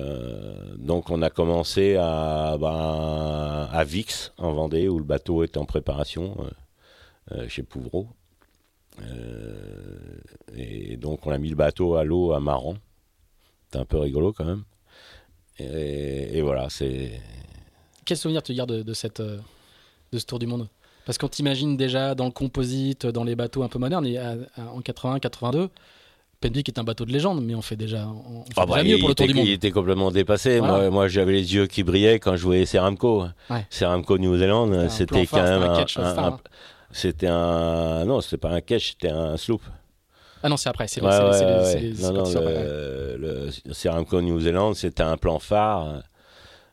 donc, on a commencé à, ben, à Vix, en Vendée, où le bateau était en préparation, chez Pouvreau. Euh, et donc, on a mis le bateau à l'eau à Maran. C'était un peu rigolo quand même. Et, et voilà, c'est. Quel souvenir tu gardes de, de cette, euh, de ce tour du monde? Parce qu'on t'imagine déjà dans le composite, dans les bateaux un peu modernes, et à- à- en 80, 82, Pendwick est un bateau de légende, mais on fait déjà, on fait Ah déjà bah, mieux pour le tour était, du monde. il était complètement dépassé. Voilà. Moi, moi j'avais les yeux qui brillaient quand je voyais Ceramco. Ouais. Ceramco New Zealand, un c'était quand même un. C'était un non, c'était pas un catch, c'était un sloop. Ah non, c'est après, c'est Ouais, c'est- ouais, c'est- ouais, c'est- ouais. c'est Non, non, ouais. le, le Ceramco New Zealand, c'était un plan phare euh,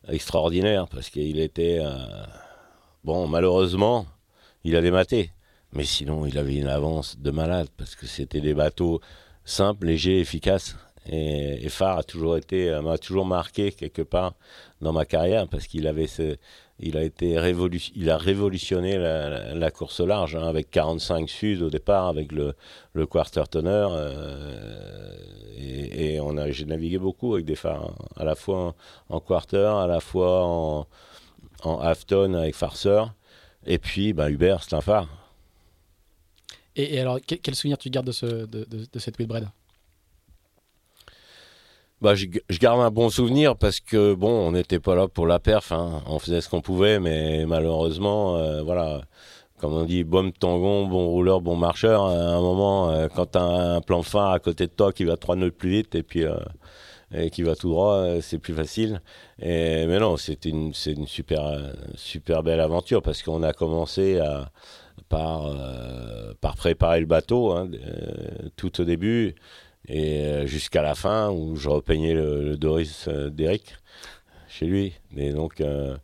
extraordinaire parce qu'il était euh, bon, malheureusement, il avait maté, mais sinon, il avait une avance de malade parce que c'était des bateaux simples, légers, efficaces. Et, et Phare a toujours été, euh, m'a toujours marqué quelque part dans ma carrière parce qu'il avait ce, il a été révolu, il a révolutionné la, la- course large hein, avec 45 sud au départ avec le, quarter tonner euh, et, on a j'ai navigué beaucoup avec des phares hein, à la fois en, quarter à la fois en, en half ton avec farceur et puis bah, Hubert c'est un phare. Et, alors, quel, souvenir tu gardes de, ce, de- de cette Whitbread Bah, je, garde un bon souvenir parce que bon, on n'était pas là pour la perf, hein. on faisait ce qu'on pouvait, mais malheureusement, euh, voilà, comme on dit, bon tangon, bon rouleur, bon marcheur. À un moment, euh, quand tu as un plan phare à côté de toi qui va trois nœuds plus vite et puis euh, et qui va tout droit, euh, c'est plus facile. Et mais non, c'est une c'est une super super belle aventure parce qu'on a commencé à par par préparer le bateau hein, tout au début et euh, jusqu'à la fin où je repeignais le, Doris euh, d'Eric chez lui. Et donc, euh,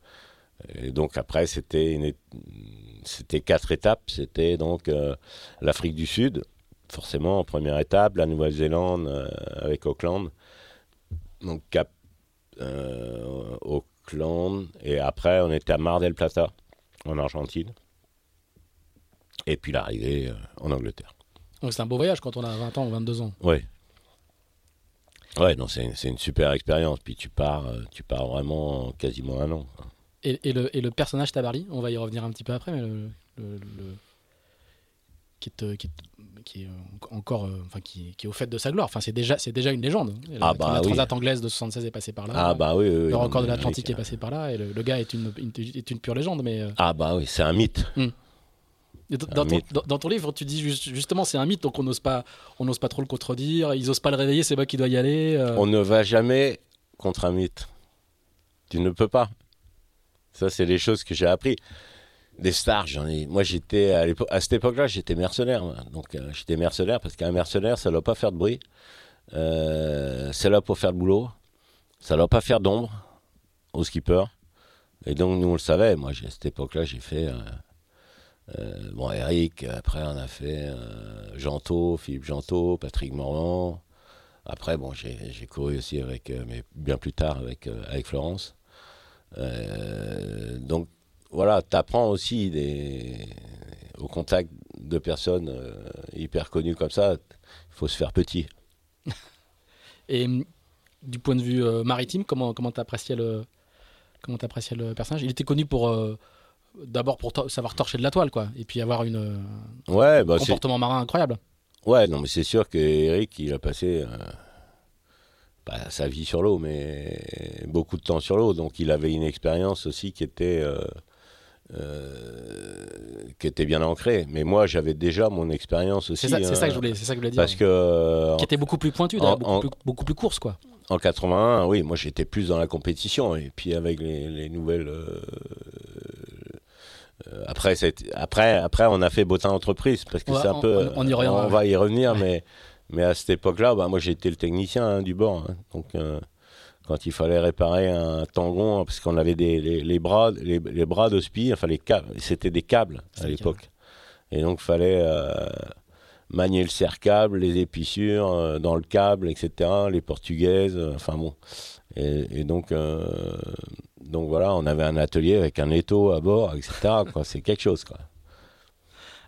donc après, c'était c'était quatre étapes. C'était donc l'Afrique du Sud, forcément en première étape, la Nouvelle-Zélande avec Auckland, donc Cap Auckland, et après on était à Mar del Plata en Argentine, et puis l'arrivée en Angleterre. Donc c'est un beau voyage quand on a 20 ans ou 22 ans. Ouais. Ouais, non, c'est une, super expérience. Puis tu pars, euh, tu pars vraiment quasiment un an. Et, et le, et le personnage Tabarly, on va y revenir un petit peu après, mais le, le- le- qui est, euh, qui est, qui est, euh, encore, euh, enfin qui, qui est au fait de sa gloire. Enfin, c'est déjà, c'est déjà une légende. La, Ah bah la oui. transat anglaise de 76 est passée par là. Ah bah oui, oui, oui, le non, record de l'Atlantique est passé par là, et le, gars est une, une- est une pure légende. Mais euh, Ah bah oui, c'est un mythe. Et dans, ton, mythe. dans- dans ton livre, tu dis juste- justement c'est un mythe, donc on n'ose pas, on n'ose pas trop le contredire. Ils osent pas le réveiller, c'est moi qui dois y aller. euh. On ne va jamais contre un mythe. Tu ne peux pas. Ça, c'est les choses que j'ai appris. Des stars, j'en ai. Moi, j'étais à, cette époque-là, j'étais mercenaire. moi. Donc, euh, j'étais mercenaire parce qu'un mercenaire, ça ne doit pas faire de bruit. Euh, c'est là pour faire le boulot. Ça ne doit pas faire d'ombre au skipper. Et donc, nous, on le savait. Moi, à cette époque-là, j'ai fait. Euh, bon, Eric, après, on a fait euh, Janto, Philippe Janto, Patrick Morvan. Après, bon, j'ai couru aussi avec, euh, mais bien plus tard avec, euh, avec Florence. Donc, voilà, tu apprends aussi des, au contact de personnes hyper connues comme ça. Il faut se faire petit. Et du point de vue maritime, comment le comment t'appréciais le personnage? Il était connu pour d'abord pour to- savoir torcher de la toile, quoi, et puis avoir une euh, Ouais, bah, un comportement marin incroyable. Ouais, non, mais c'est sûr que Eric, il a passé euh, pas sa vie sur l'eau, mais beaucoup de temps sur l'eau. Donc, il avait une expérience aussi qui était, euh, euh, qui était bien ancrée. Mais moi, j'avais déjà mon expérience aussi. C'est ça, ça que je euh, voulais, c'est ça que je voulais dire. Parce que euh, qui était beaucoup plus pointu, en- beaucoup, en- plus, beaucoup plus course, quoi. en 81, oui, moi j'étais plus dans la compétition. Et puis avec les, les nouvelles. euh, euh, après, après, après, on a fait Botin Entreprise parce que Ouais, c'est un on- peu. on- on y reviendra. on va y revenir, mais, mais à cette époque-là, bah, moi j'étais le technicien hein, du bord. hein. donc euh, quand il fallait réparer un tangon, parce qu'on avait des, les, les bras, les, les bras de spi, enfin les câbles, c'était des câbles à l'époque. Et donc, il fallait manier le serre-câble, les épissures dans le câble, etc., les portugaises, enfin bon. Et, donc, donc voilà, on avait un atelier avec un étau à bord, etc. C'est quelque chose.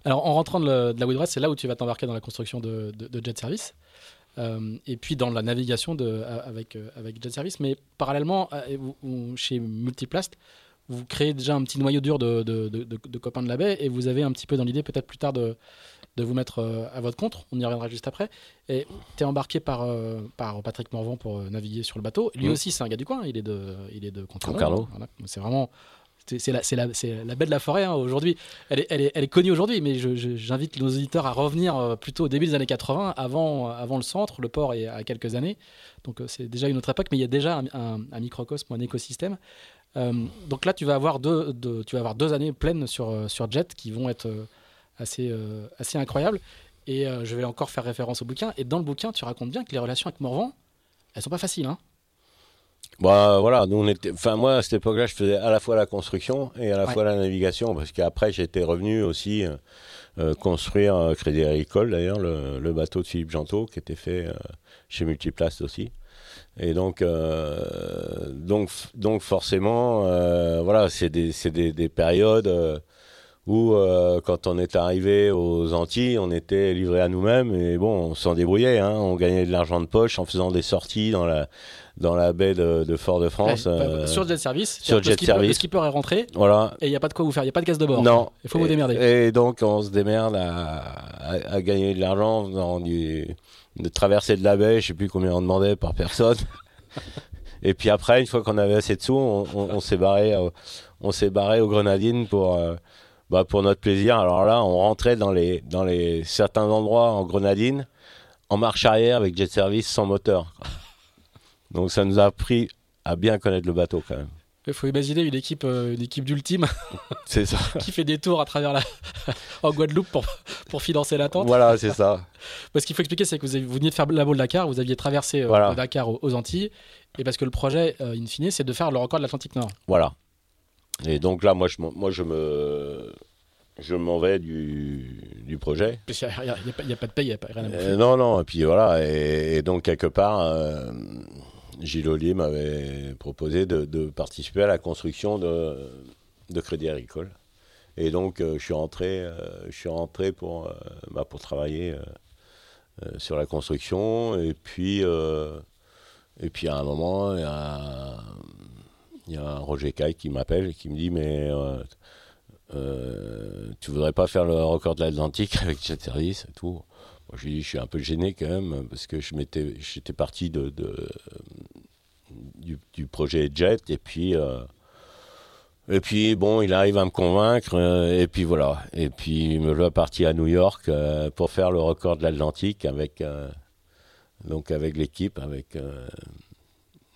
Alors, en rentrant de, la Woodward, c'est là où tu vas t'embarquer dans la construction de, Jet Service. Euh, et puis dans la navigation euh, avec Jet Service. Mais parallèlement, euh, chez Multiplast, vous créez déjà un petit noyau dur de, de, copains de la baie et vous avez un petit peu dans l'idée peut-être plus tard de, vous mettre à votre compte. On y reviendra juste après. Et tu es embarqué par, par Patrick Morvan pour naviguer sur le bateau. Lui mmh. aussi, c'est un gars du coin. Il est de, il est de Concarneau. C'est vraiment c'est la, la, la, baie de la forêt hein, aujourd'hui. Elle est, elle, est, elle est, connue aujourd'hui, mais j'invite nos auditeurs à revenir euh, plutôt au début des années 80, avant, avant le centre. Le port est à quelques années. Donc euh, c'est déjà une autre époque, mais il y a déjà un, un, microcosme, un écosystème. Euh, donc là, tu vas avoir deux, tu vas avoir deux années pleines sur, sur Jet qui vont être assez, assez incroyables. Et je vais encore faire référence au bouquin. Et dans le bouquin, tu racontes bien que les relations avec Morvan, elles sont pas faciles. Hein bah voilà, nous on était, enfin moi à cette époque-là, je faisais à la fois la construction et à la fois la navigation, parce qu'après j'étais revenu aussi euh, euh, construire euh, Crédit Agricole d'ailleurs, le, bateau de Philippe Gentot qui était fait chez Multiplast aussi. Et donc, donc, donc forcément, voilà, c'est des, des, des, périodes où quand on est arrivé aux Antilles, on était livré à nous-mêmes et bon, on s'en débrouillait, hein, on gagnait de l'argent de poche en faisant des sorties dans la dans la baie de, Fort-de-France. Euh, sur Jet Service. Sur Jet le Service. Le skipper est rentré. Voilà. Et il n'y a pas de quoi vous faire. Il n'y a pas de gaz de bord. Non. Il faut vous démerder. Et donc, on se démerde à, à, gagner de l'argent dans du, de traverser de la baie. Je sais plus combien on demandait par personne. et puis après, une fois qu'on avait assez de sous, on, s'est barré, euh, on s'est barré aux Grenadines pour. Euh, bah pour notre plaisir. Alors là, on rentrait dans les, dans les certains endroits en Grenadines en marche arrière avec jet service sans moteur. Donc ça nous a appris à bien connaître le bateau quand même. Il faut imaginer une équipe, euh, une équipe d'ultime. c'est ça. qui fait des tours à travers la, en Guadeloupe pour, pour financer l'attente. Voilà, c'est ça. parce qu'il faut expliquer, c'est que vous, veniez de faire la de Dakar, vous aviez traversé euh, le Dakar aux, Antilles, et parce que le projet, euh, in fine, c'est de faire le record de l'Atlantique Nord. Voilà. Et donc là, moi, je, moi, je me, je m'en vais du, du projet. Il n'y a, pas de paye, il n'y a pas rien à Non, non, et puis voilà, et, donc quelque part, Gilles Ollier m'avait proposé de, participer à la construction de, Crédit Agricole. Et donc, euh, je suis rentré, euh, je suis rentré pour, euh, bah, pour travailler sur la construction. Et puis, et puis à un moment, il y a, a Roger Caille qui m'appelle et qui me dit Mais tu voudrais pas faire le record de l'Atlantique avec Service et tout? Je, je suis un peu gêné quand même, parce que je m'étais, j'étais parti de, du, projet Jet, et puis, euh, et puis, bon, il arrive à me convaincre, euh, et puis voilà. Et puis, il me voit partir à New York euh, pour faire le record de l'Atlantique avec, donc avec l'équipe, avec,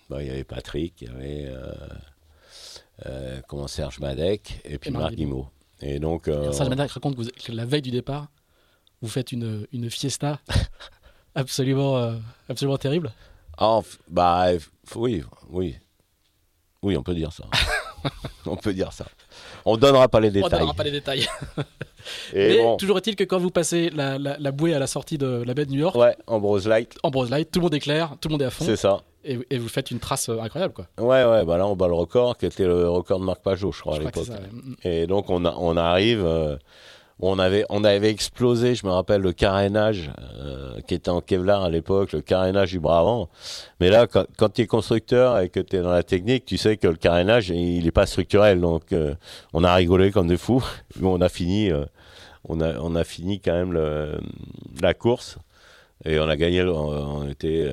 bah, il y avait Patrick, il y avait comment Serge Madec, et puis Marc Guimau. Et donc, Serge Madec raconte que la veille du départ, vous faites une, une fiesta absolument, euh, absolument terrible? Ah, bah, oui, oui. Oui, on peut dire ça. on peut dire ça. On donnera pas les détails. On donnera pas les détails. Et Mais toujours est-il que quand vous passez la, la, bouée à la sortie de la baie de New York, ouais, en Brose Light, en Brose Light, tout le monde est clair, tout le monde est à fond. C'est ça. Et, et, vous faites une trace euh, incroyable, quoi. Ouais, ouais, bah là on bat le record, qui était le record de Marc Pajot, je crois à l'époque. Et donc on, a, on arrive. Euh, on avait, on avait explosé, je me rappelle, le carénage euh, qui était en Kevlar à l'époque, le carénage du bras avant. Mais là, quand, quand tu es constructeur et que tu es dans la technique, tu sais que le carénage, il n'est pas structurel. Donc, euh, on a rigolé comme des fous. Mais on a fini, euh, on, a, on a fini quand même le, la course. Et on a gagné, on, était,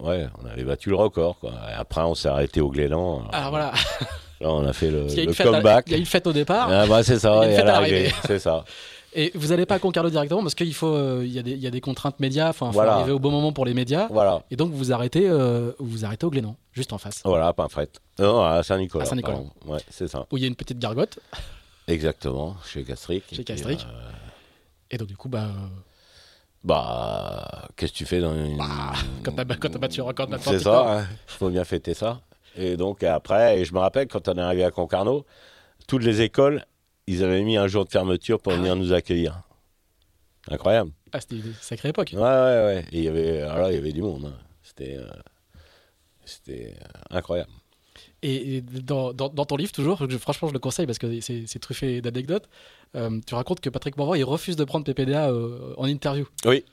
ouais, on avait battu le record. Quoi. Et après, on s'est arrêté au Glénan. Alors voilà. On a fait le, comeback. Il y a une fête au départ. Ah bah, c'est ça, il y a et à l'arrivée. C'est ça. Et vous n'allez pas à Concarneau directement parce qu'il faut, euh, il, y a des, il y, a des contraintes médias. Enfin, il faut arriver au bon moment pour les médias. Voilà. Et donc vous arrêtez, euh, vous arrêtez au Glénan, juste en face. Voilà, pas fait. Non, à Saint-Nicolas. À Saint-Nicolas. Ouais, c'est ça. Où il y a une petite gargote. Exactement, chez Castric. Chez Castric. Euh, et, donc du coup, bah. Bah, qu'est-ce que tu fais dans une. Bah, quand t'as battu un record C'est ça, il hein. faut bien fêter ça. Et donc après, et je me rappelle quand on est arrivé à Concarneau, toutes les écoles ils avaient mis un jour de fermeture pour venir nous accueillir. Incroyable. Ah, c'était une sacrée époque. Ouais, ouais, ouais. Et il y avait, alors il y avait du monde. hein. C'était, euh, c'était euh, incroyable. Et, et dans, dans, dans ton livre, toujours, je- franchement, je le conseille parce que c'est c'est truffé d'anecdotes. euh, tu racontes que Patrick Morvan, il refuse de prendre PPDA en interview. Oui.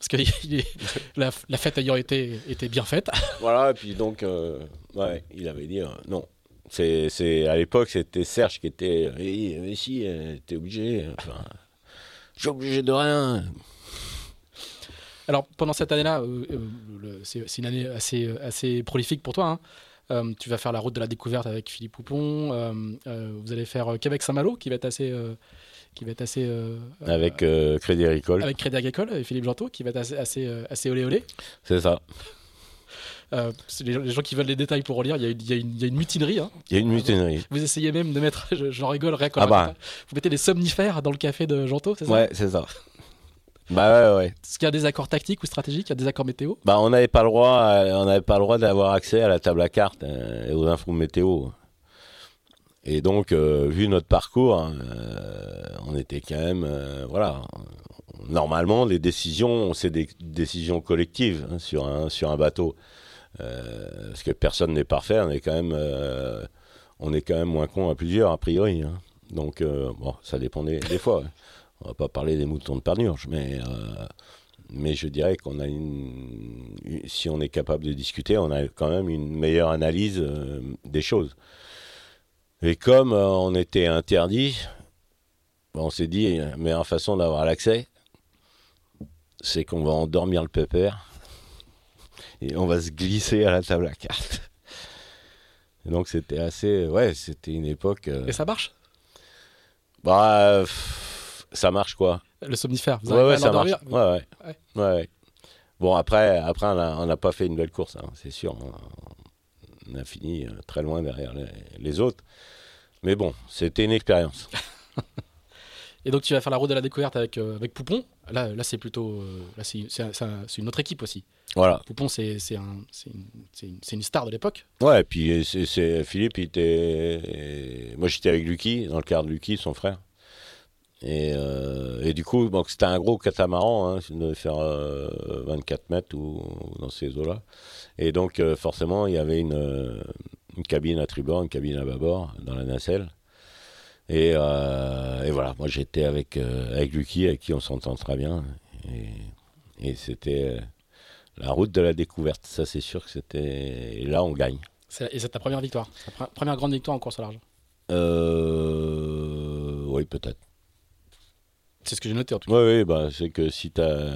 Parce que la, la fête ayant été, été bien faite. Voilà, et puis donc, euh, ouais, il avait dit euh, non. C'est, c'est, à l'époque, c'était Serge qui était. euh, Eh, mais si, t'es obligé. Enfin, je suis obligé de rien. Alors, pendant cette année-là, c'est une année assez, assez prolifique pour toi. hein. Euh, tu vas faire la route de la découverte avec Philippe Poupon. euh, euh, vous allez faire Québec-Saint-Malo, qui va être assez. Euh, qui va être assez euh, Avec euh, Crédit Agricole. avec Crédit Agricole et Philippe Gentot, qui va être assez, assez, euh, assez olé olé. C'est ça. Euh, les, gens- les gens qui veulent les détails pour relire, il y a, une- y y a mutinerie. hein. Il y a une mutinerie. Vous essayez même de mettre, je- j'en rigole, rien Ah bah. Vous mettez des somnifères dans le café de Gentot, c'est ça? Ouais, c'est ça. Bah ouais, ouais. Est-ce qu'il y a des accords tactiques ou stratégiques? Il y a des accords météo? Bah on n'avait pas le droit, à- on n'avait pas le droit d'avoir accès à la table à cartes euh, et aux infos météo. Et donc, euh, vu notre parcours, hein, euh, on était quand même, euh, voilà. Normalement, les décisions, c'est des décisions collectives hein, sur un sur un bateau, parce que personne n'est parfait. On est quand même, on est quand même moins con à plusieurs a priori. hein. Donc, bon, ça dépend des, fois. ouais. On va pas parler des moutons de Pernurge, mais mais je dirais qu'on a une, si on est capable de discuter, on a quand même une meilleure analyse des choses. Et comme euh, on était interdit, ben, on s'est dit la meilleure façon d'avoir l'accès, c'est qu'on va endormir le pépère et on va se glisser à la table à cartes. Et donc c'était assez, ouais, c'était une époque. euh, Et ça marche? Bah, ça marche quoi Le somnifère, vous Ouais, ouais, ça marche. Ouais, ouais. Ouais. ouais, ouais. Bon, après, après on n'a on n'a pas fait une belle course, hein, c'est sûr. On a fini euh, très loin derrière les, les autres. Mais bon, c'était une expérience. Et donc tu vas faire la route de la découverte avec, euh, avec Poupon. Là, là c'est plutôt. euh, là, c'est c'est un- c'est un- c'est une autre équipe aussi. Voilà. Poupon, c'est c'est un- une, une- star de l'époque. Ouais, et puis c'est, c'est- Philippe, il était. Moi, j'étais avec Lucky, dans le quart de Lucky, son frère. Et, euh, et du coup, donc, c'était un gros catamaran, hein, devait faire euh, 24 mètres ou dans ces eaux-là. Et donc, euh, forcément, il y avait une, euh, une cabine à tribord, une cabine à bâbord, dans la nacelle. Et, euh, et voilà, moi j'étais avec, euh, avec Lucky, avec qui on s'entend très bien. Et, et c'était euh, la route de la découverte, ça c'est sûr que c'était. Et là, on gagne. Et c'est ta première victoire. Ta première grande victoire en course au large. Euh... Oui, peut-être. C'est ce que j'ai noté en tout cas. Oui, oui, bah, c'est que si t'as.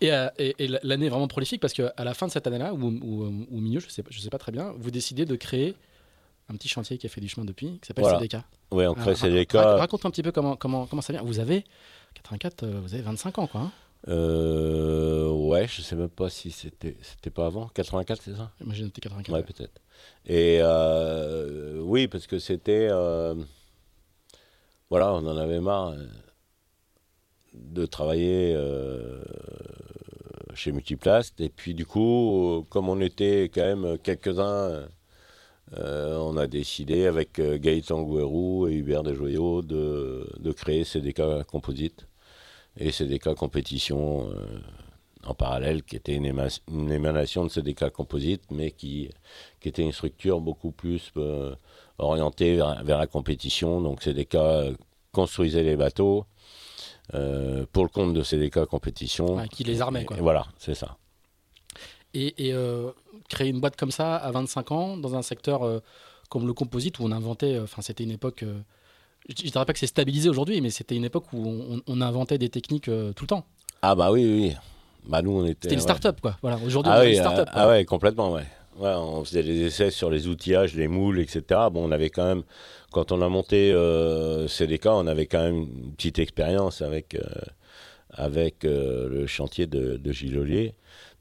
Et, euh, et- et l'année est vraiment prolifique parce qu'à la fin de cette année-là, ou, ou, ou au milieu, je sais, je sais pas très bien, vous décidez de créer un petit chantier qui a fait du chemin depuis, qui s'appelle Voilà. CDK. Oui, on crée CDK. rac- Raconte un petit peu comment, comment, comment ça vient. Vous avez 84, euh, vous avez 25 ans, quoi. hein Euh... Ouais, je sais même pas si c'était c'était pas avant. 84, c'est ça? Moi j'ai noté 84. Ouais, peut-être. Et euh, oui, parce que c'était. euh, Voilà, on en avait marre euh, de travailler euh, chez Multiplast. Et puis, du coup, euh, comme on était quand même quelques-uns, on a décidé avec Gaëtan Gouérou et Hubert Desjoyaux de, créer CDK Composite et CDK Compétition en parallèle, qui était une, éma- une émanation de CDK Composite, mais qui était une structure beaucoup plus euh, orientée vers, vers la compétition. Donc CDK construisait les bateaux euh, pour le compte de CDK Compétition. Ouais, qui les armait, quoi. Et voilà, c'est ça. Et, et, euh, créer une boîte comme ça à 25 ans, dans un secteur euh, comme le composite, où on inventait, euh, enfin c'était une époque, euh, je ne dirais pas que c'est stabilisé aujourd'hui, mais c'était une époque où on, on inventait des techniques euh, tout le temps. Ah bah oui, oui. Bah nous, on était... C'était une ouais. start-up, quoi. Voilà, aujourd'hui, Ah on est oui, une start-up. ah, ah ouais, complètement, ouais. On faisait des essais sur les outillages, les moules, etc. Bon, on avait quand même, quand on a monté euh, CDK, on avait quand même une petite expérience avec, euh, avec euh, le chantier de, de.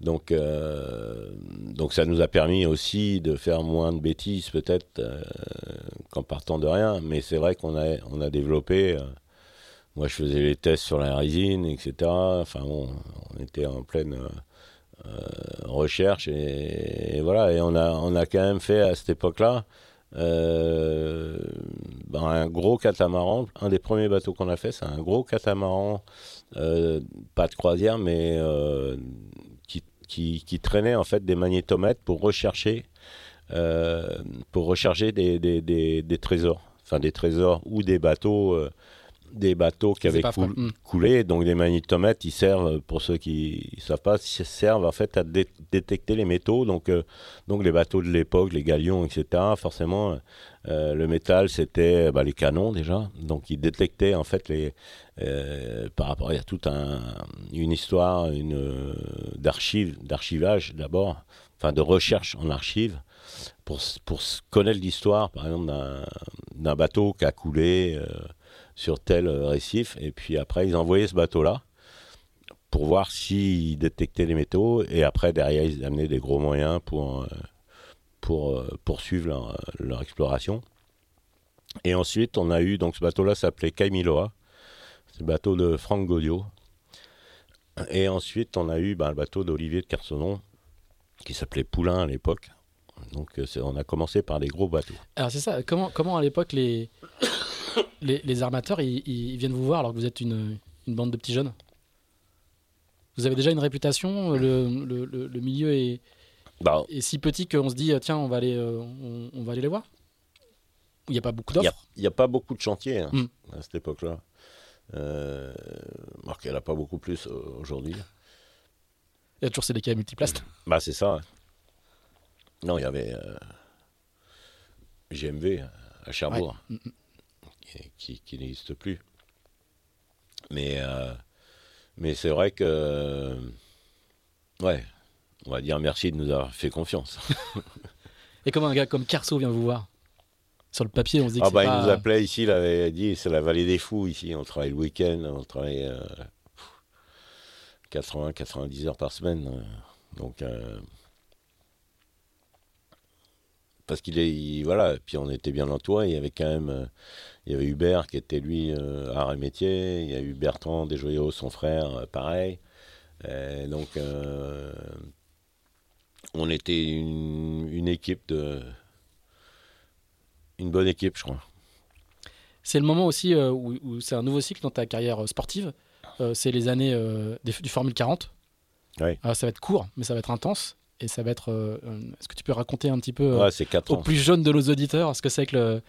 Donc, euh, donc ça nous a permis aussi de faire moins de bêtises peut-être qu'en partant de rien. Mais c'est vrai qu'on a, on a développé. moi, je faisais les tests sur la résine, etc. Enfin bon, on était en pleine recherche et, voilà. Et on a, on a quand même fait à cette époque-là euh, ben, un gros catamaran. Un des premiers bateaux qu'on a fait, c'est un gros catamaran, euh, pas de croisière, mais euh, qui, qui, traînait en fait des magnétomètres pour rechercher, pour recharger des, des, des, trésors, enfin des trésors ou des bateaux des bateaux qui avaient hmm. coulé. Donc les magnétomètres, ils servent, pour ceux qui ne savent pas, ils servent en fait à détecter les métaux. Donc, euh, donc les bateaux de l'époque, les galions, etc., forcément, euh, le métal, c'était bah, les canons déjà. Donc ils détectaient en fait les... Euh, par rapport, il y a toute un, une histoire une, d'archives, d'archivage d'abord, enfin de recherche en archives. Pour, pour connaître l'histoire, par exemple, d'un, bateau qui a coulé, sur tel euh, récif. Et puis après, ils envoyaient ce bateau-là pour voir s'ils détectaient les métaux. Et après, derrière, ils amenaient des gros moyens pour, euh, pour euh, poursuivre leur, exploration. Et ensuite, on a eu, donc ce bateau-là s'appelait Kaimiloa. C'est le bateau de Franck Gaudio. Et ensuite, on a eu ben, le bateau d'Olivier de Carsonon, qui s'appelait Poulain à l'époque. Donc, on a commencé par des gros bateaux. Alors, c'est ça. Comment, comment à l'époque, les, les, armateurs, ils, viennent vous voir alors que vous êtes une, bande de petits jeunes Vous avez déjà une réputation Le, milieu est, bah. est, si petit qu'on se dit tiens, on va aller, euh, on, va aller les voir Il n'y a pas beaucoup d'offres Il n'y a, pas beaucoup de chantiers hein, hmm. à cette époque-là. Euh, il n'y en a pas beaucoup plus euh, aujourd'hui. Il y a toujours CDK multiplast. Bah, c'est ça. Non, il y avait GMV à Cherbourg. Hmm, qui, n'existe plus. Mais, euh, mais c'est vrai que. Ouais, on va dire merci de nous avoir fait confiance. Et comment un gars comme Carso vient vous voir? Sur le papier, on se dit que ah bah, Il nous appelait ici, il avait dit c'est la vallée des fous ici. On travaille le week-end, on travaille 80-90 heures par semaine. Donc. Euh, parce qu'il est. voilà, puis on était bien entouré. Il y avait quand même. Euh, il y avait Hubert qui était lui euh, art et métier. Il y a eu Bertrand Desjoyaux, son frère, euh, pareil. donc, on était une, équipe de. Une bonne équipe, je crois. C'est le moment aussi où, c'est un nouveau cycle dans ta carrière sportive. c'est les années du Formule 40. Ouais. ça va être court, mais ça va être intense et ça va être. Euh, est-ce que tu peux raconter un petit peu ouais, aux plus jeunes de nos auditeurs ce que c'est que le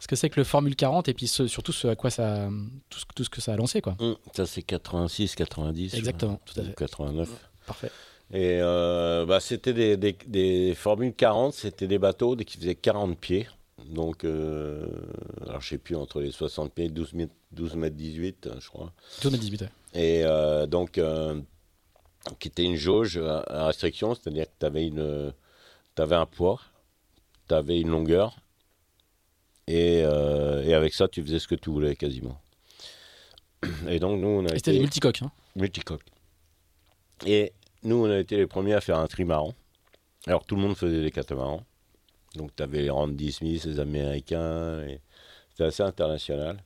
ce que c'est que le Formule 40 et puis surtout ce à quoi ça tout ce, tout ce que ça a lancé quoi. Mmh, ça c'est 86, 90. Exactement, tout à fait. 89. parfait. Et euh, bah, c'était des, des, des, Formules 40, c'était des bateaux qui faisaient 40 pieds. Donc, euh, alors je sais plus, entre les 60 pieds et 12, 12 mètres 18, je crois. 12 mètres 18, Et donc, qui était une jauge à restriction, c'est-à-dire que tu avais, une, avais un poids, tu avais une longueur, et, euh, et, avec ça, tu faisais ce que tu voulais quasiment. Et donc, nous, on a et C'était des multicoques. Hein multicoques. Et nous, on a été les premiers à faire un trimaran. Alors, tout le monde faisait des catamarans. Donc, tu avais les Randy Smith, les Américains. Et... C'était assez international.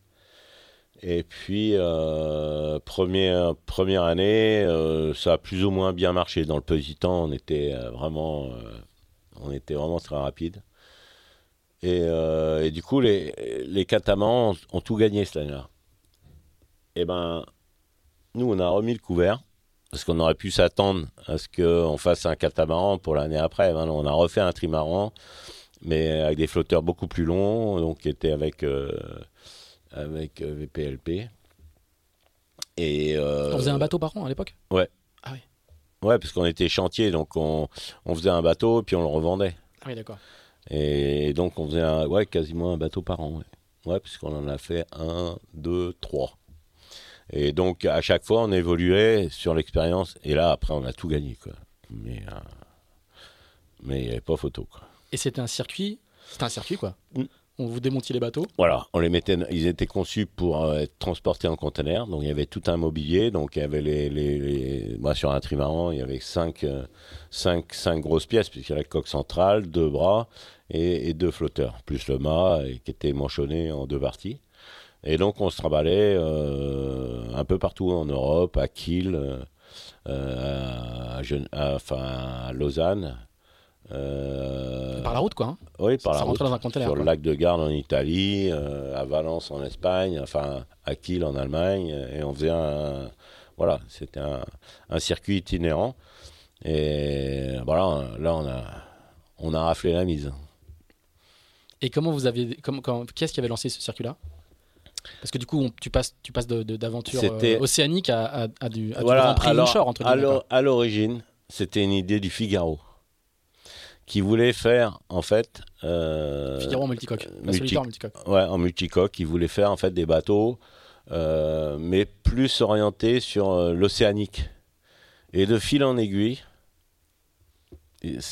Et puis, euh, première, première année, euh, ça a plus ou moins bien marché. Dans le petit temps, on était euh, vraiment, on était vraiment très rapide. Et, et, du coup, les, les catamans ont, tout gagné cette année-là. Et ben, nous, on a remis le couvert parce qu'on aurait pu s'attendre à ce qu'on fasse un catamaran pour l'année après. Ben, on a refait un trimaran, mais avec des flotteurs beaucoup plus longs, donc qui étaient avec avec euh, VPLP. Et, euh, on faisait un bateau par an à l'époque? Ouais. Ah oui. Ouais, parce qu'on était chantier, donc on, on, faisait un bateau puis on le revendait. Ah oui, d'accord. Et donc on faisait un, ouais, quasiment un bateau par an. Ouais, ouais puisqu'on en a fait un, deux, trois. Et donc à chaque fois on évoluait sur l'expérience. Et là après on a tout gagné. Quoi. Mais euh, mais il n'y avait pas photo. Quoi. Et c'était un circuit C'était un circuit quoi mm on vous démontiez les bateaux Voilà, on les mettait, ils étaient conçus pour euh, être transportés en conteneur. Donc il y avait tout un mobilier. Donc il y avait les, les, moi sur un trimaran, il y avait cinq, euh, cinq, cinq grosses pièces puisqu'il y avait la coque centrale, deux bras et, deux flotteurs, plus le mât qui était manchonné en deux parties. Et donc on se trimballait euh, un peu partout en Europe, à Kiel, à, enfin, à Lausanne. par la route, quoi. Hein. Oui, par la route. Dans un sur le lac de Garde en Italie, à Valence en Espagne, enfin à Kiel en Allemagne, et on faisait un, voilà, c'était un, circuit itinérant. Et voilà, là on a, on a raflé la mise. Et comment vous avez, comment, qui est-ce qui avait lancé ce circuit-là? Parce que du coup, tu passes, tu passes d'aventure euh, océanique à, du, Grand Prix alors, entre À l'origine, c'était une idée du Figaro qui voulait faire en fait. Euh, Figaro en multicoque. Multi ouais, en multicoque. Qui voulait faire en fait des bateaux, euh, mais plus orientés sur l'océanique. Et de fil en aiguille, il,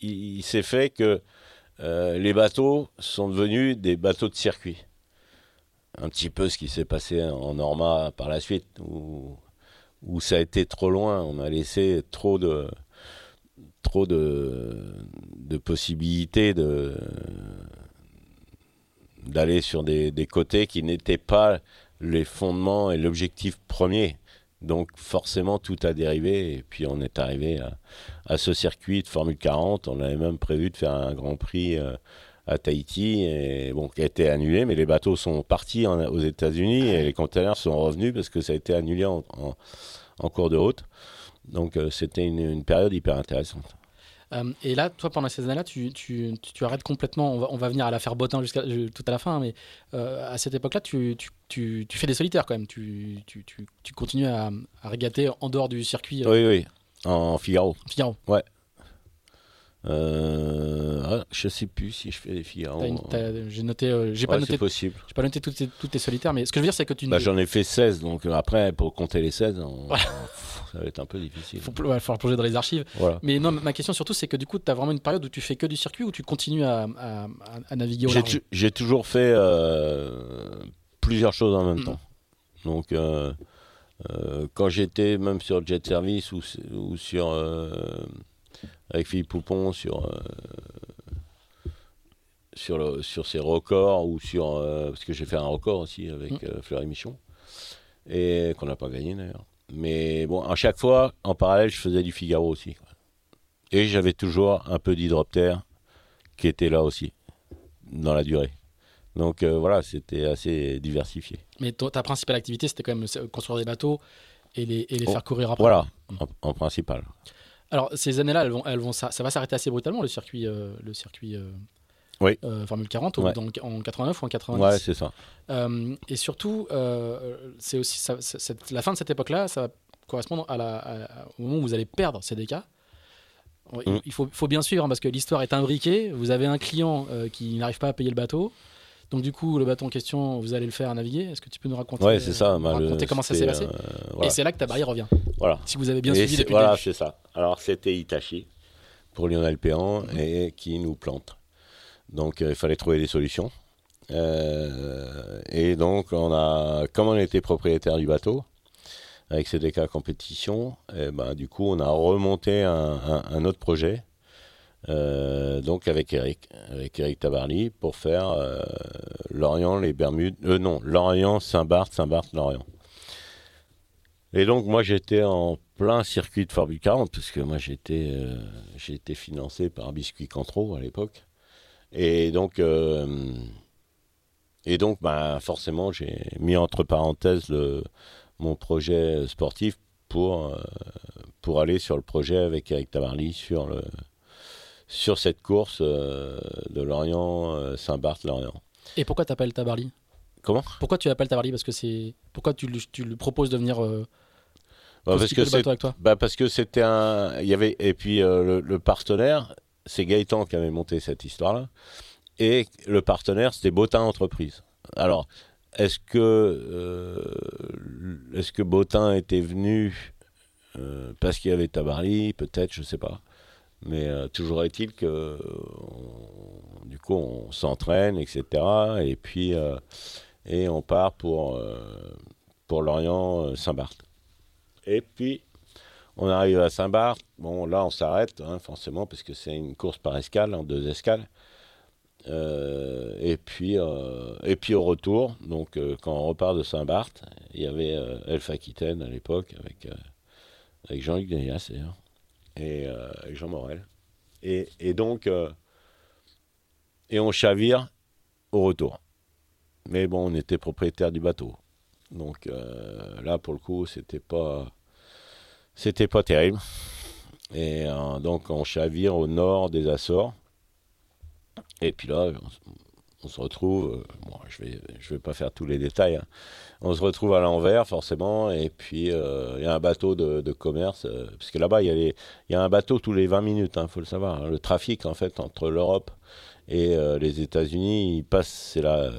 il s'est fait que euh, les bateaux sont devenus des bateaux de circuit. Un petit peu ce qui s'est passé en Norma par la suite, où, où, ça a été trop loin. On a laissé trop de, trop de, possibilités d'aller sur des, côtés qui n'étaient pas les fondements et l'objectif premier. Donc forcément, tout a dérivé. Et puis on est arrivé à, ce circuit de Formule 40. On avait même prévu de faire un Grand Prix euh, à Tahiti, et, bon, qui a été annulé. Mais les bateaux sont partis aux États-Unis et les containers sont revenus parce que ça a été annulé en, cours de route. Donc euh, c'était une, période hyper intéressante. Euh, et là, toi, pendant ces années-là, tu, tu, tu, arrêtes complètement. On va, on va venir à l'affaire Bottin jusqu'à tout à la fin, mais euh, à cette époque-là, tu, tu, fais des solitaires quand même. Tu, continues à, à, régater en dehors du circuit. Oui, oui, en Figaro. Figaro. Ouais. Euh, ah, je sais plus si je fais des Figaro. J'ai noté, j'ai pas noté. possible. J'ai pas noté toutes tes, toutes tes solitaires, mais ce que je veux dire, c'est que tu. Bah, j'en ai fait 16, donc après, pour compter les 16, ça va être un peu difficile. Il va falloir plonger dans les archives. Mais non, ma question surtout, c'est que du coup, tu as vraiment une période où tu fais que du circuit ou tu continues à, naviguer au large J'ai toujours fait euh, plusieurs choses en même mm. temps. Donc, euh, euh, quand j'étais même sur Jet Service ou, ou sur. avec Philippe Poupon sur. sur, le, sur ses records ou sur. parce que j'ai fait un record aussi avec mm. Fleury Michon. Et qu'on n'a pas gagné d'ailleurs. Mais bon, à chaque fois, en parallèle, je faisais du Figaro aussi. Et j'avais toujours un peu d'hydroptère qui était là aussi, dans la durée. Donc euh, voilà, c'était assez diversifié. Mais ta principale activité, c'était quand même construire des bateaux et les, et les faire courir après Voilà, en, principal. Alors, ces années-là, elles vont, elles vont, ça, ça va s'arrêter assez brutalement, le circuit, euh, le circuit euh, oui. Euh, Formule 40 en 89 ou en 90. Ouais, c'est ça. Euh, et surtout, euh, c'est aussi la fin de cette époque-là, ça va correspondre à la, au moment où vous allez perdre CDK. Mm. Il faut, faut, bien suivre hein, parce que l'histoire est imbriquée. Vous avez un client qui n'arrive pas à payer le bateau. Donc du coup, le bateau en question, vous allez le faire naviguer. Est-ce que tu peux nous raconter, ouais, c'est ça, raconter comment ça s'est passé Et c'est là que ta barrière revient. Voilà. Si vous avez bien suivi depuis Voilà, c'est ça. Alors c'était Itachi pour Lionel Péan mm. et qui nous plante. Donc euh, il fallait trouver des solutions. Euh, et donc, on a, comme on était propriétaire du bateau, avec CDK Compétition, et ben, du coup, on a remonté un, autre projet, euh, donc avec Eric, avec Eric Tabarly, pour faire Lorient, les Bermudes, non, Lorient, Saint-Barth, Saint-Barth, Lorient. Et donc, moi, j'étais en plein circuit de Formule 40, parce que moi, j'étais été financé par Biscuit Cantro à l'époque. Et donc, euh, et donc bah, forcément, j'ai mis entre parenthèses mon projet sportif pour, euh, pour aller sur le projet avec Eric Tabarly sur, le, sur cette course euh, de Lorient, Saint-Barth-Lorient. Et pourquoi tu appelles Tabarly? Comment? Pourquoi tu appelles Tabarly? Parce que c'est pourquoi tu, tu lui proposes de venir bah, parce, que avec toi? bah parce que c'était un il y avait et puis le, partenaire c'est Gaëtan qui avait monté cette histoire-là. Et le partenaire, c'était Botin Entreprise. Alors, est-ce que, euh, est-ce que Botin était venu euh, parce qu'il y avait Tabarly? Peut-être, je ne sais pas. Mais euh, toujours est-il que du coup on s'entraîne, etc. Et puis et on part pour pour Lorient Saint-Barth. Et puis on arrive à Saint-Barth. Bon, là, on s'arrête, hein, forcément, parce que c'est une course par escale, en deux escales. Euh, et, puis, euh, et puis au retour, donc euh, quand on repart de Saint-Barth, il y avait Elf Aquitaine à l'époque, avec, avec Jean-Luc Degas d'ailleurs. Et Jean Morel. Et, donc, et on chavire au retour. Mais bon, on était propriétaire du bateau. Donc là, pour le coup, c'était pas, c'était pas terrible. Et donc, on chavire au nord des Açores. Et puis là, on, se retrouve, euh, je vais, je vais pas faire tous les détails, hein. on se retrouve à l'envers forcément, et puis euh, il y a un bateau de, commerce, euh, parce que là-bas, il y, a un bateau tous les 20 minutes, il hein, faut le savoir. Hein. Le trafic, en fait, entre l'Europe et les États-Unis, il passe, c'est la,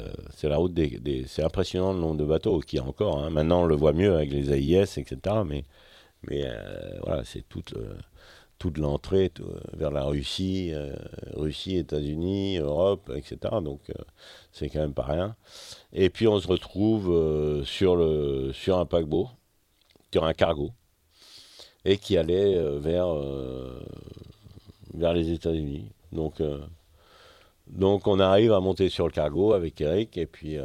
la route des, C'est impressionnant le nombre de bateaux qu'il y a encore. Maintenant, on le voit mieux avec les AIS, etc. Mais, mais voilà, c'est toute toute l'entrée vers la Russie, euh, Russie, États-Unis, Europe, etc. Donc euh, c'est quand même pas rien. Et puis on se retrouve euh, sur, le, sur un paquebot, sur un cargo, et qui allait vers, vers les États-Unis. Donc, donc on arrive à monter sur le cargo avec Eric, et puis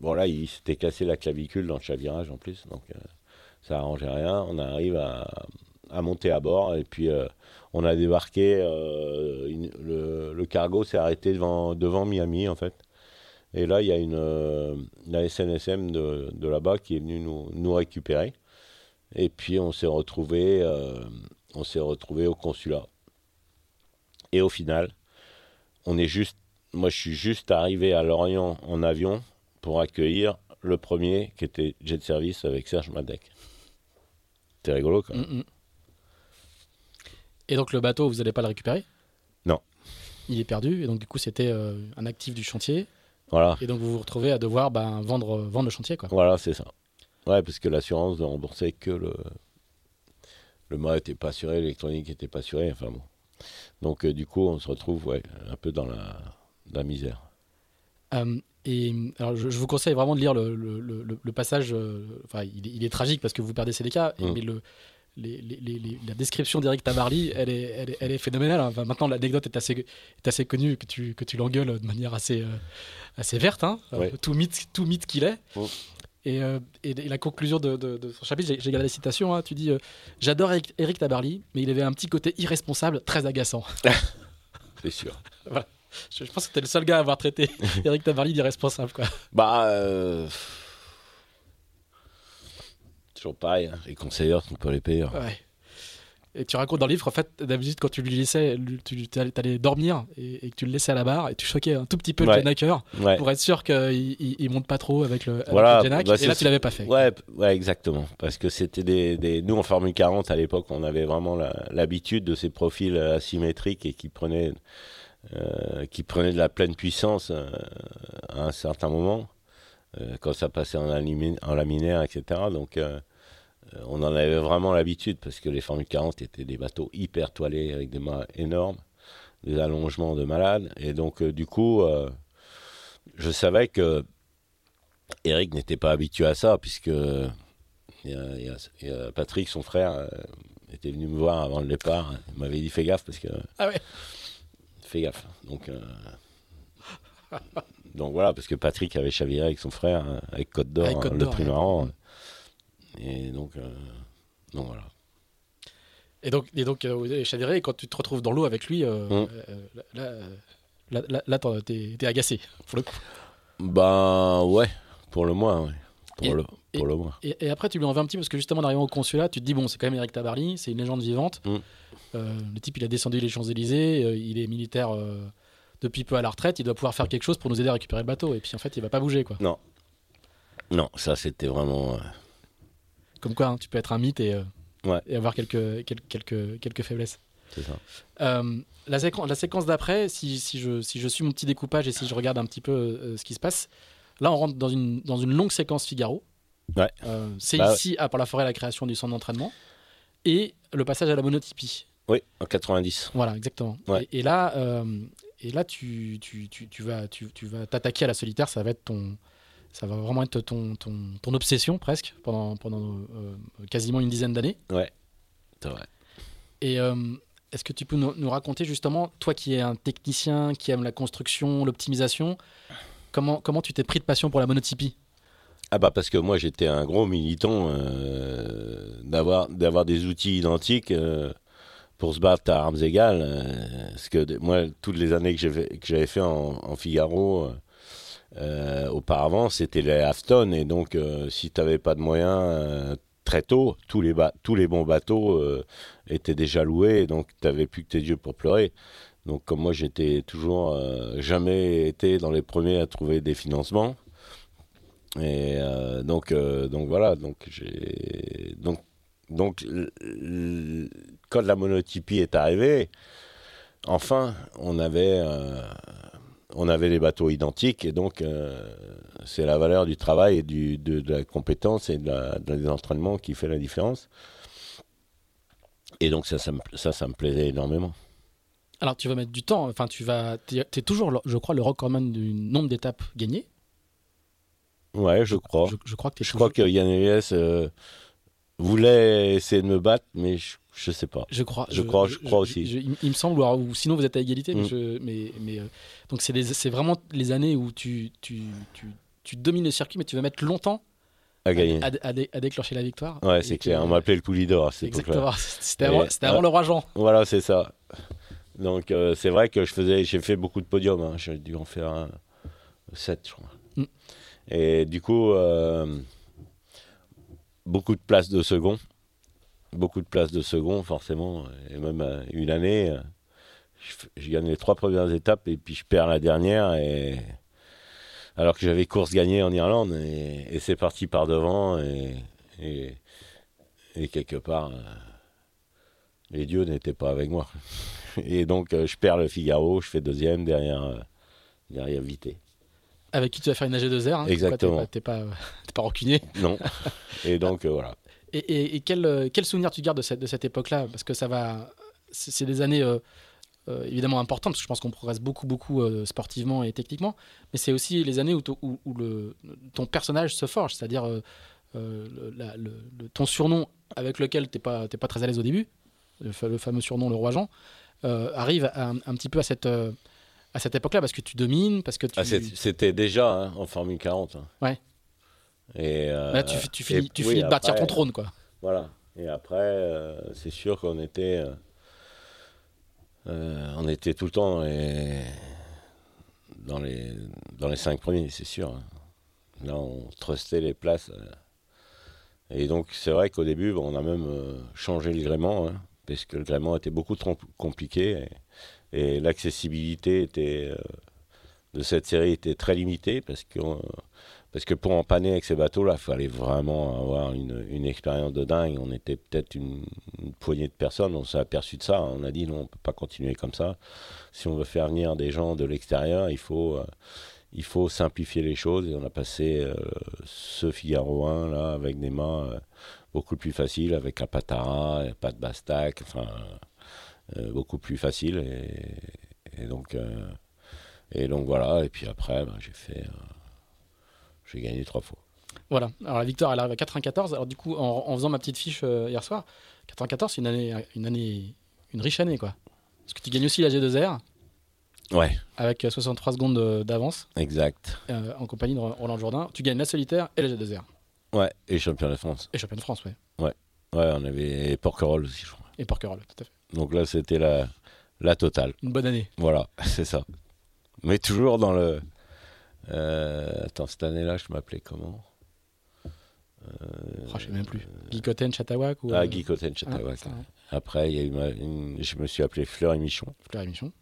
bon là il s'était cassé la clavicule dans le chavirage en plus, donc ça arrangeait rien. On arrive à à monter à bord. Et puis, euh, on a débarqué. Euh, le, cargo s'est arrêté devant, devant Miami, en fait. Et là, il y a une, euh, la SNSM de, de là-bas qui est venue nous, nous, récupérer. Et puis, on s'est retrouvé, on s'est retrouvé au consulat. Et au final, on est juste, moi, je suis juste arrivé à Lorient en avion pour accueillir le premier qui était Jet Service avec Serge Madec. C'était rigolo quand. Et donc le bateau, vous n'allez pas le récupérer? Non. Il est perdu, et donc du coup c'était euh, un actif du chantier. Voilà. Et donc vous vous retrouvez à devoir ben, vendre, vendre le chantier. Quoi. Voilà, c'est ça. Ouais, parce que l'assurance ne remboursait que le. Le mât n'était pas assuré, l'électronique n'était pas assurée, enfin bon. Donc euh, du coup, on se retrouve ouais, un peu dans la, la misère. Euh, et alors, je, vous conseille vraiment de lire le, le, le, passage. enfin, il, est, tragique parce que vous perdez CDK, mmh. mais le, la description d'Eric Tabarly, elle est, elle est, phénoménale. Enfin, maintenant, l'anecdote est assez, est assez connue, que tu, que tu l'engueules de manière assez, euh, assez verte, hein. tout mythe tout mythe qu'il est. Oh. Euh, et, et, la conclusion de, de, son chapitre, j'ai gardé la citation, hein. tu dis euh, J'adore Eric, Tabarly, mais il avait un petit côté irresponsable, très agaçant. C'est sûr. voilà. je, pense que tu es le seul gars à avoir traité Eric Tabarly d'irresponsable. Quoi. Bah toujours pareil, hein. les conseillers sont pas les payeurs. Ouais. Et tu racontes dans le livre, en fait, d'habitude, quand tu lui laissais, tu allais dormir et, que tu le laissais à la barre et tu choquais un tout petit peu le Genaker pour être sûr qu'il il, monte pas trop avec le, voilà, bah, et là, tu l'avais pas fait. Ouais, ouais exactement. Parce que c'était des, des, Nous, en Formule 40, à l'époque, on avait vraiment l'habitude de ces profils asymétriques et qui prenaient, euh, qui prenaient de la pleine puissance euh, à un certain moment, euh, quand ça passait en, en laminaire, etc. Donc. Euh, on en avait vraiment l'habitude parce que les Formule 40 étaient des bateaux hyper toilés avec des mâts énormes, des allongements de malades. Et donc, euh, du coup, euh, je savais que Eric n'était pas habitué à ça puisque Patrick, son frère, était venu me voir avant le départ. Il m'avait dit fais gaffe parce que. Ah ouais Fais gaffe. Donc. donc voilà, parce que Patrick avait chaviré avec son frère, avec Côte d'Or, le prix et donc, euh, donc voilà. Et donc, et donc euh, Chaviré, quand tu te retrouves dans l'eau avec lui, euh, hum. là, là, là, là t'es, agacé, pour le coup. Ben ouais, pour le moins, ouais. Pour, et, le, pour le moins. Et, après, tu lui en veux un petit parce que justement, en arrivant au consulat, tu te dis, bon, c'est quand même Eric Tabarly, c'est une légende vivante. Hum. le type, il a descendu les Champs-Élysées, il est militaire depuis peu à la retraite, il doit pouvoir faire quelque chose pour nous aider à récupérer le bateau. Et puis en fait, il va pas bouger, quoi. Non. Non, ça c'était vraiment. Comme quoi, hein, tu peux être un mythe et, euh, et avoir quelques, quelques, quelques, faiblesses. C'est ça. Euh, la, la, séquence d'après, si, si, je, si je suis mon petit découpage et si je regarde un petit peu euh, ce qui se passe, là on rentre dans une, dans une longue séquence Figaro. Ouais. c'est bah ici, à la forêt, la création du centre d'entraînement et le passage à la monotypie. Oui, en 90. Voilà, exactement. Et, là, et là tu, tu, tu, tu vas tu, tu vas t'attaquer à la solitaire, ça va être ton, ça va vraiment être ton, ton, ton obsession presque pendant, pendant euh, quasiment une dizaine d'années. Ouais, c'est vrai. Et euh, est-ce que tu peux nous, raconter justement, toi qui es un technicien, qui aime la construction, l'optimisation, comment, comment tu t'es pris de passion pour la monotypie? Ah bah parce que moi j'étais un gros militant euh, d'avoir d'avoir des outils identiques pour se battre à armes égales. parce que moi, toutes les années que j'avais fait en, Figaro auparavant, c'était les Afton. Et donc, si tu n'avais pas de moyens très tôt, tous les, tous les bons bateaux étaient déjà loués. Et donc, tu n'avais plus que tes yeux pour pleurer. Donc, comme moi, j'étais toujours jamais été dans les premiers à trouver des financements. Et euh, donc, euh, donc voilà, donc donc donc quand la monotypie est arrivée, enfin, on avait euh, on avait les bateaux identiques et donc c'est la valeur du travail et du, de, la compétence et de, la, entraînements qui fait la différence. Et donc ça, ça, ça, ça me plaisait énormément. Alors tu vas mettre du temps, enfin tu vas, tu es toujours, je crois, le recordman du nombre d'étapes gagnées. Ouais, je crois. Je, crois que Je crois que Yann Elias euh, voulait essayer de me battre, mais je, je sais pas. Je crois. Je, crois, je, crois aussi. il me semble, ou sinon vous êtes à égalité. Mais, mm. mais, mais euh, donc c'est vraiment les années où tu, tu, tu, tu, domines le circuit, mais tu vas mettre longtemps à gagner, à, déclencher la victoire. Ouais, c'est clair. On m'appelait le Poulidor. Exactement. C'était avant, avant, le roi Jean. Voilà, c'est ça. Donc euh, c'est vrai que je faisais, j'ai fait beaucoup de podiums. Hein. J'ai dû en faire un, 7, je crois. Mm. Et du coup, euh, beaucoup de places de second. Beaucoup de places de second, forcément. Et même euh, une année, euh, je, gagne les trois premières étapes et puis je perds la dernière. Et... Alors que j'avais course gagnée en Irlande. Et, c'est parti par devant. Et, et, quelque part, les dieux n'étaient pas avec moi. Et donc, je perds le Figaro, je fais deuxième derrière, derrière Vité. Avec qui tu vas faire une AG2R. Hein, Exactement. T'es pas, pas, rancunier. Non. Et donc, euh, voilà. Et, et, quel, euh, quel, souvenir tu gardes de cette, de cette époque-là? Parce que ça va. C'est des années euh, évidemment importantes, parce que je pense qu'on progresse beaucoup, beaucoup sportivement et techniquement. Mais c'est aussi les années où, où, le, ton personnage se forge, c'est-à-dire le, ton surnom avec lequel tu n'es pas, pas très à l'aise au début, le, fameux surnom le roi Jean, arrive un, petit peu à cette à cette époque-là parce que tu domines, parce que tu... Ah, c'était déjà hein, en Formule 40. Hein. Ouais. Et euh, Là, tu, tu finis, tu finis de bâtir ton trône, quoi. Voilà. Et après, euh, c'est sûr qu'on était, euh, on était tout le temps dans les, dans les, dans les cinq premiers, c'est sûr. Hein. Là, on trustait les places. et donc, c'est vrai qu'au début, on a même changé le gréement, parce que le gréement était beaucoup trop compliqué. Et, et l'accessibilité était, euh, de cette série était très limitée parce que, parce que pour empanner avec ces bateaux-là, il fallait vraiment avoir une, expérience de dingue. On était peut-être une, poignée de personnes, on s'est aperçu de ça. On a dit non, on ne peut pas continuer comme ça. Si on veut faire venir des gens de l'extérieur, il faut, euh, il faut simplifier les choses. Et on a passé euh, ce Figaro 1 là, avec des mâts beaucoup plus faciles, avec la patara, pas de bastac, enfin euh, beaucoup plus facile. Et, donc, euh, et donc voilà. Et puis après, ben, j'ai fait, euh, j'ai gagné trois fois. Voilà. Alors la victoire, elle arrive à 94. Alors du coup, en, faisant ma petite fiche hier soir, 94, c'est une année, une année, une riche année, quoi. Parce que tu gagnes aussi la G2R. Ouais. Avec 63 secondes d'avance. Exact. en compagnie de Roland Jourdain. Tu gagnes la solitaire et la G2R. Ouais, et champion de France. Et champion de France, ouais. Ouais. Ouais, on avait Porquerolles aussi, je crois. Et Porquerolles, tout à fait. Donc là, c'était la, la totale. Une bonne année. Voilà, c'est ça. Mais toujours dans le. Euh, attends, cette année-là, je m'appelais comment euh, oh, Je ne sais même plus. Guy Cotten, Chatawak ou... Ah, Guy Cotten, Chatawak. Ah, Après, il y a eu ma, je me suis appelé Fleur et Michon. Fleur et Michon.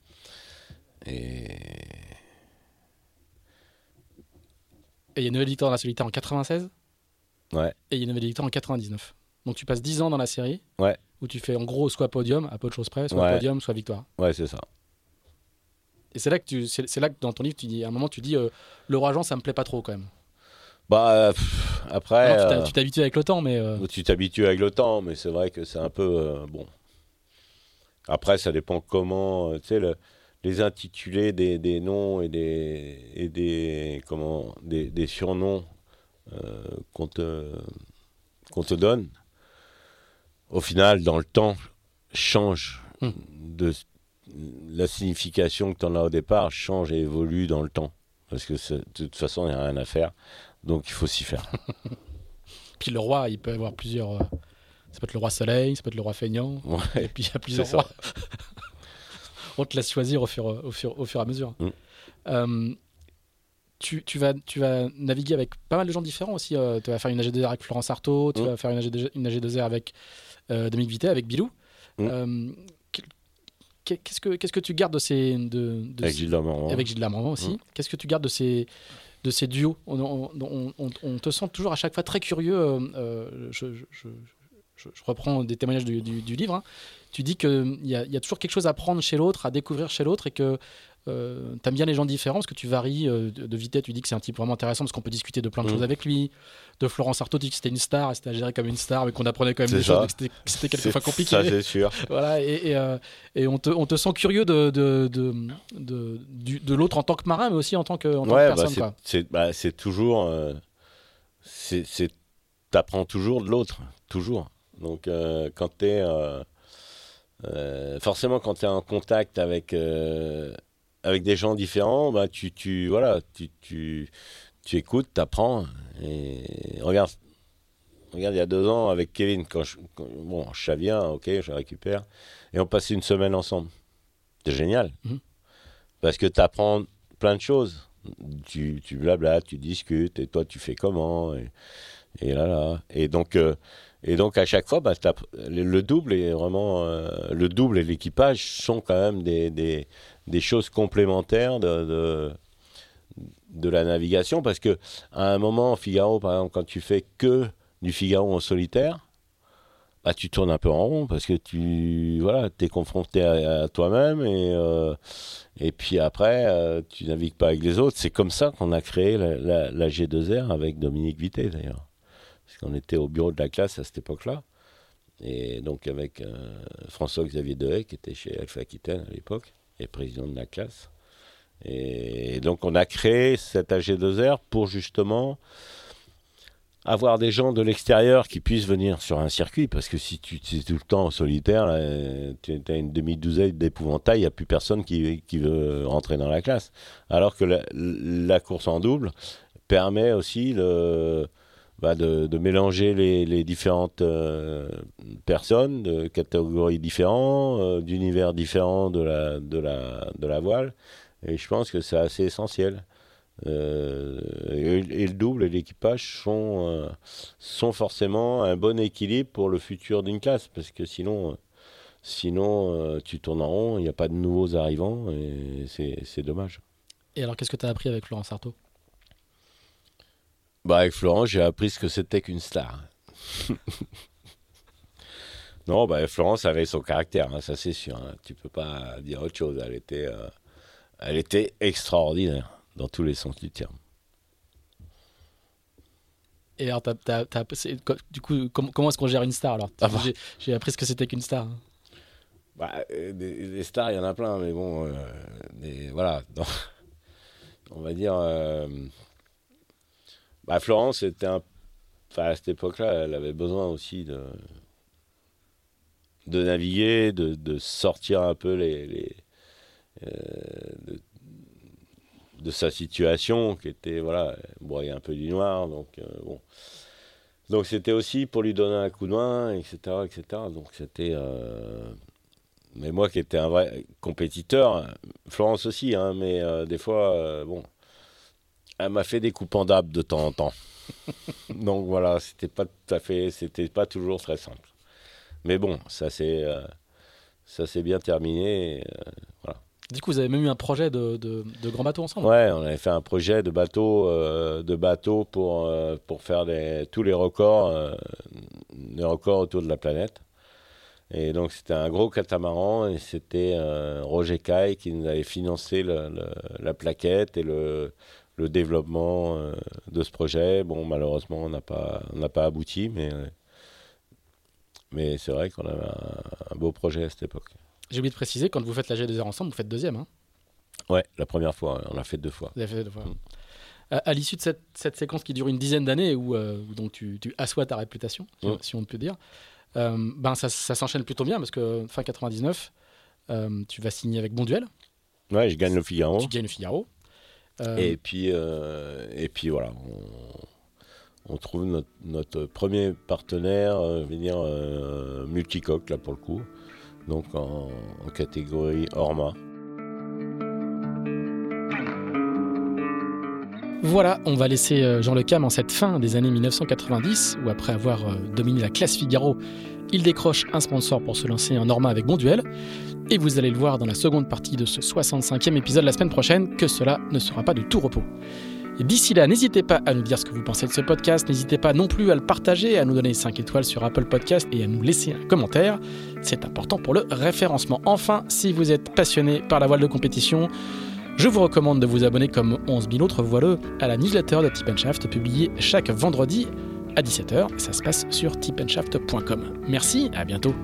Et. Et il y a une nouvelle victoire dans la solitaire en 96 Ouais. Et il y a une nouvelle victoire en 99. Donc tu passes 10 ans dans la série. Ouais où tu fais en gros soit podium, à peu de choses près, soit podium, soit victoire. Ouais, c'est ça. Et c'est là que tu, c'est, là que dans ton livre, tu dis, à un moment, tu dis, euh, le roi Jean, ça me plaît pas trop quand même. Bah après. Euh, tu t'habitues avec le temps, mais. Euh, tu t'habitues avec le temps, mais c'est vrai que c'est un peu bon. Après, ça dépend comment, tu sais, les intitulés des, des, noms et des et des comment des, des surnoms qu'on te qu'on te donne au final, dans le temps, change hmm. de la signification que tu en as au départ change et évolue dans le temps. Parce que de toute façon, il n'y a rien à faire. Donc il faut s'y faire. Puis le roi, il peut avoir plusieurs, euh, Ça peut être le roi soleil, ça peut être le roi feignant. Et puis il y a plusieurs rois. On te laisse choisir au fur, au fur, au fur et à mesure. Mm. Euh, tu, tu, vas, tu vas naviguer avec pas mal de gens différents aussi. Euh, tu vas faire une AG2R avec Florence Artaud, tu mm. vas faire une AG2, une AG2R avec euh, Dominique Vité, avec Bilou. Mm. Qu'est-ce que, qu'est-ce que tu gardes de ces. De, avec Gilles Lamarmand. Avec Gilles aussi. Qu'est-ce que tu gardes de ces, de ces duos? On, on, te sent toujours à chaque fois très curieux. je, je, reprends des témoignages du, livre, hein. tu dis qu'il y, y, a toujours quelque chose à prendre chez l'autre, à découvrir chez l'autre, et que euh, tu aimes bien les gens différents, parce que tu varies euh, de, vitesse, tu dis que c'est un type vraiment intéressant, parce qu'on peut discuter de plein de mm. choses avec lui. De Florence Artaud, tu dis que c'était une star, c'était géré comme une star, mais qu'on apprenait quand même des choses, que c'était quelquefois compliqué. Ça, c'est sûr. voilà, et, et, euh, on, te, on, te, sent curieux de, de, de, de l'autre en tant que marin, mais aussi en tant que, en tant que bah, personne. Bah, c'est toujours. c'est apprends toujours de l'autre, toujours. Donc euh, quand tu es... Euh, euh, forcément, quand tu es en contact avec, avec des gens différents, bah, tu, tu, voilà, tu, tu, tu écoutes, tu apprends. Et regarde, regarde, il y a deux ans, avec Kevin, quand je, bon, je viens, ok, je récupère, et on passe une semaine ensemble. C'est génial. Mhm. Parce que tu apprends plein de choses. Tu, tu blabla, tu discutes, et toi, tu fais comment, et, et là, là. Et donc, et donc à chaque fois, bah, le double est vraiment euh, le double et l'équipage sont quand même des, des, des choses complémentaires de, de, la navigation parce que à un moment Figaro, par exemple, quand tu fais que du Figaro en solitaire, bah, tu tournes un peu en rond parce que tu voilà, es confronté à, toi-même et, euh, et puis après, euh, tu navigues pas avec les autres. C'est comme ça qu'on a créé la G2R avec Dominique Vité d'ailleurs parce qu'on était au bureau de la classe à cette époque-là. Et donc avec euh, François-Xavier Dehaye, qui était chez Alpha Aquitaine à l'époque, et président de la classe. Et donc on a créé cet AG2R pour justement avoir des gens de l'extérieur qui puissent venir sur un circuit, parce que si tu es tout le temps en solitaire, tu as une demi-douzaine d'épouvantail, il n'y a plus personne qui, veut rentrer dans la classe. Alors que la course en double permet aussi le, bah, de, mélanger les, différentes euh, personnes de catégories différentes, euh, d'univers différents de la, de, la, de la voile. Et je pense que c'est assez essentiel. Euh, et, le double et l'équipage sont, sont forcément un bon équilibre pour le futur d'une classe, parce que sinon, sinon tu tournes en rond, il n'y a pas de nouveaux arrivants, et c'est dommage. Et alors, qu'est-ce que tu as appris avec Florence Artaud? Bah, avec Florent, j'ai appris ce que c'était qu'une star. non, bah, Florence avait son caractère, hein, ça c'est sûr. Hein. Tu peux pas dire autre chose. Elle était, euh, elle était extraordinaire dans tous les sens du terme. Et alors, du coup, comment est-ce qu'on gère une star alors? Ah bah. J'ai appris ce que c'était qu'une star. Hein. Bah, euh, des, stars, il y en a plein, mais bon, euh, voilà. on va dire. Bah, Florence était un... à cette époque-là, elle avait besoin aussi de, de naviguer, de, sortir un peu les, euh, de, sa situation qui était voilà, broyer un peu du noir, donc euh, bon. Donc c'était aussi pour lui donner un coup de main, etc., etc. Donc c'était euh, mais moi qui étais un vrai compétiteur, Florence aussi, hein, mais des fois bon elle m'a fait des coups pendables de temps en temps. Donc voilà, c'était pas tout à fait, c'était pas toujours très simple. Mais bon, ça s'est, euh, ça s'est bien terminé. Euh, voilà. Du coup, vous avez même eu un projet de, de, grand bateau ensemble? Ouais, on avait fait un projet de bateau, euh, de bateau pour, pour faire tous les records, les records autour de la planète. Et donc c'était un gros catamaran et c'était Roger Caille qui nous avait financé la plaquette et le, le développement euh, de ce projet. Bon, malheureusement, on n'a pas, pas abouti, mais, mais c'est vrai qu'on avait un, beau projet à cette époque. J'ai oublié de préciser, quand vous faites la G2R ensemble, vous faites deuxième. Hein? Ouais, la première fois, on l'a fait deux fois. Vous avez fait deux fois. Mm. À, l'issue de cette, cette, séquence qui dure une dizaine d'années, où, euh, donc tu, tu, assois ta réputation, si mm. on peut dire, euh, ben ça, ça s'enchaîne plutôt bien parce que fin 99, tu vas signer avec Bonduel. Ouais, je gagne le Figaro. Tu gagnes le Figaro. Euh, et, puis, euh, et puis voilà, on trouve notre, premier partenaire, euh, dire, euh, multicoque, là pour le coup, donc en, catégorie Orma. Voilà, on va laisser Jean Le Cam en cette fin des années 1990, où après avoir dominé la classe Figaro, il décroche un sponsor pour se lancer en Orma avec Bonduel. Et vous allez le voir dans la seconde partie de ce 65e épisode la semaine prochaine, que cela ne sera pas de tout repos. D'ici là, n'hésitez pas à nous dire ce que vous pensez de ce podcast, n'hésitez pas non plus à le partager, à nous donner 5 étoiles sur Apple Podcast et à nous laisser un commentaire. C'est important pour le référencement. Enfin, si vous êtes passionné par la voile de compétition, je vous recommande de vous abonner comme 11 000 autres voileux à la newsletter de Tip publiée chaque vendredi à 17h. Ça se passe sur tipandshaft.com. Merci, à bientôt.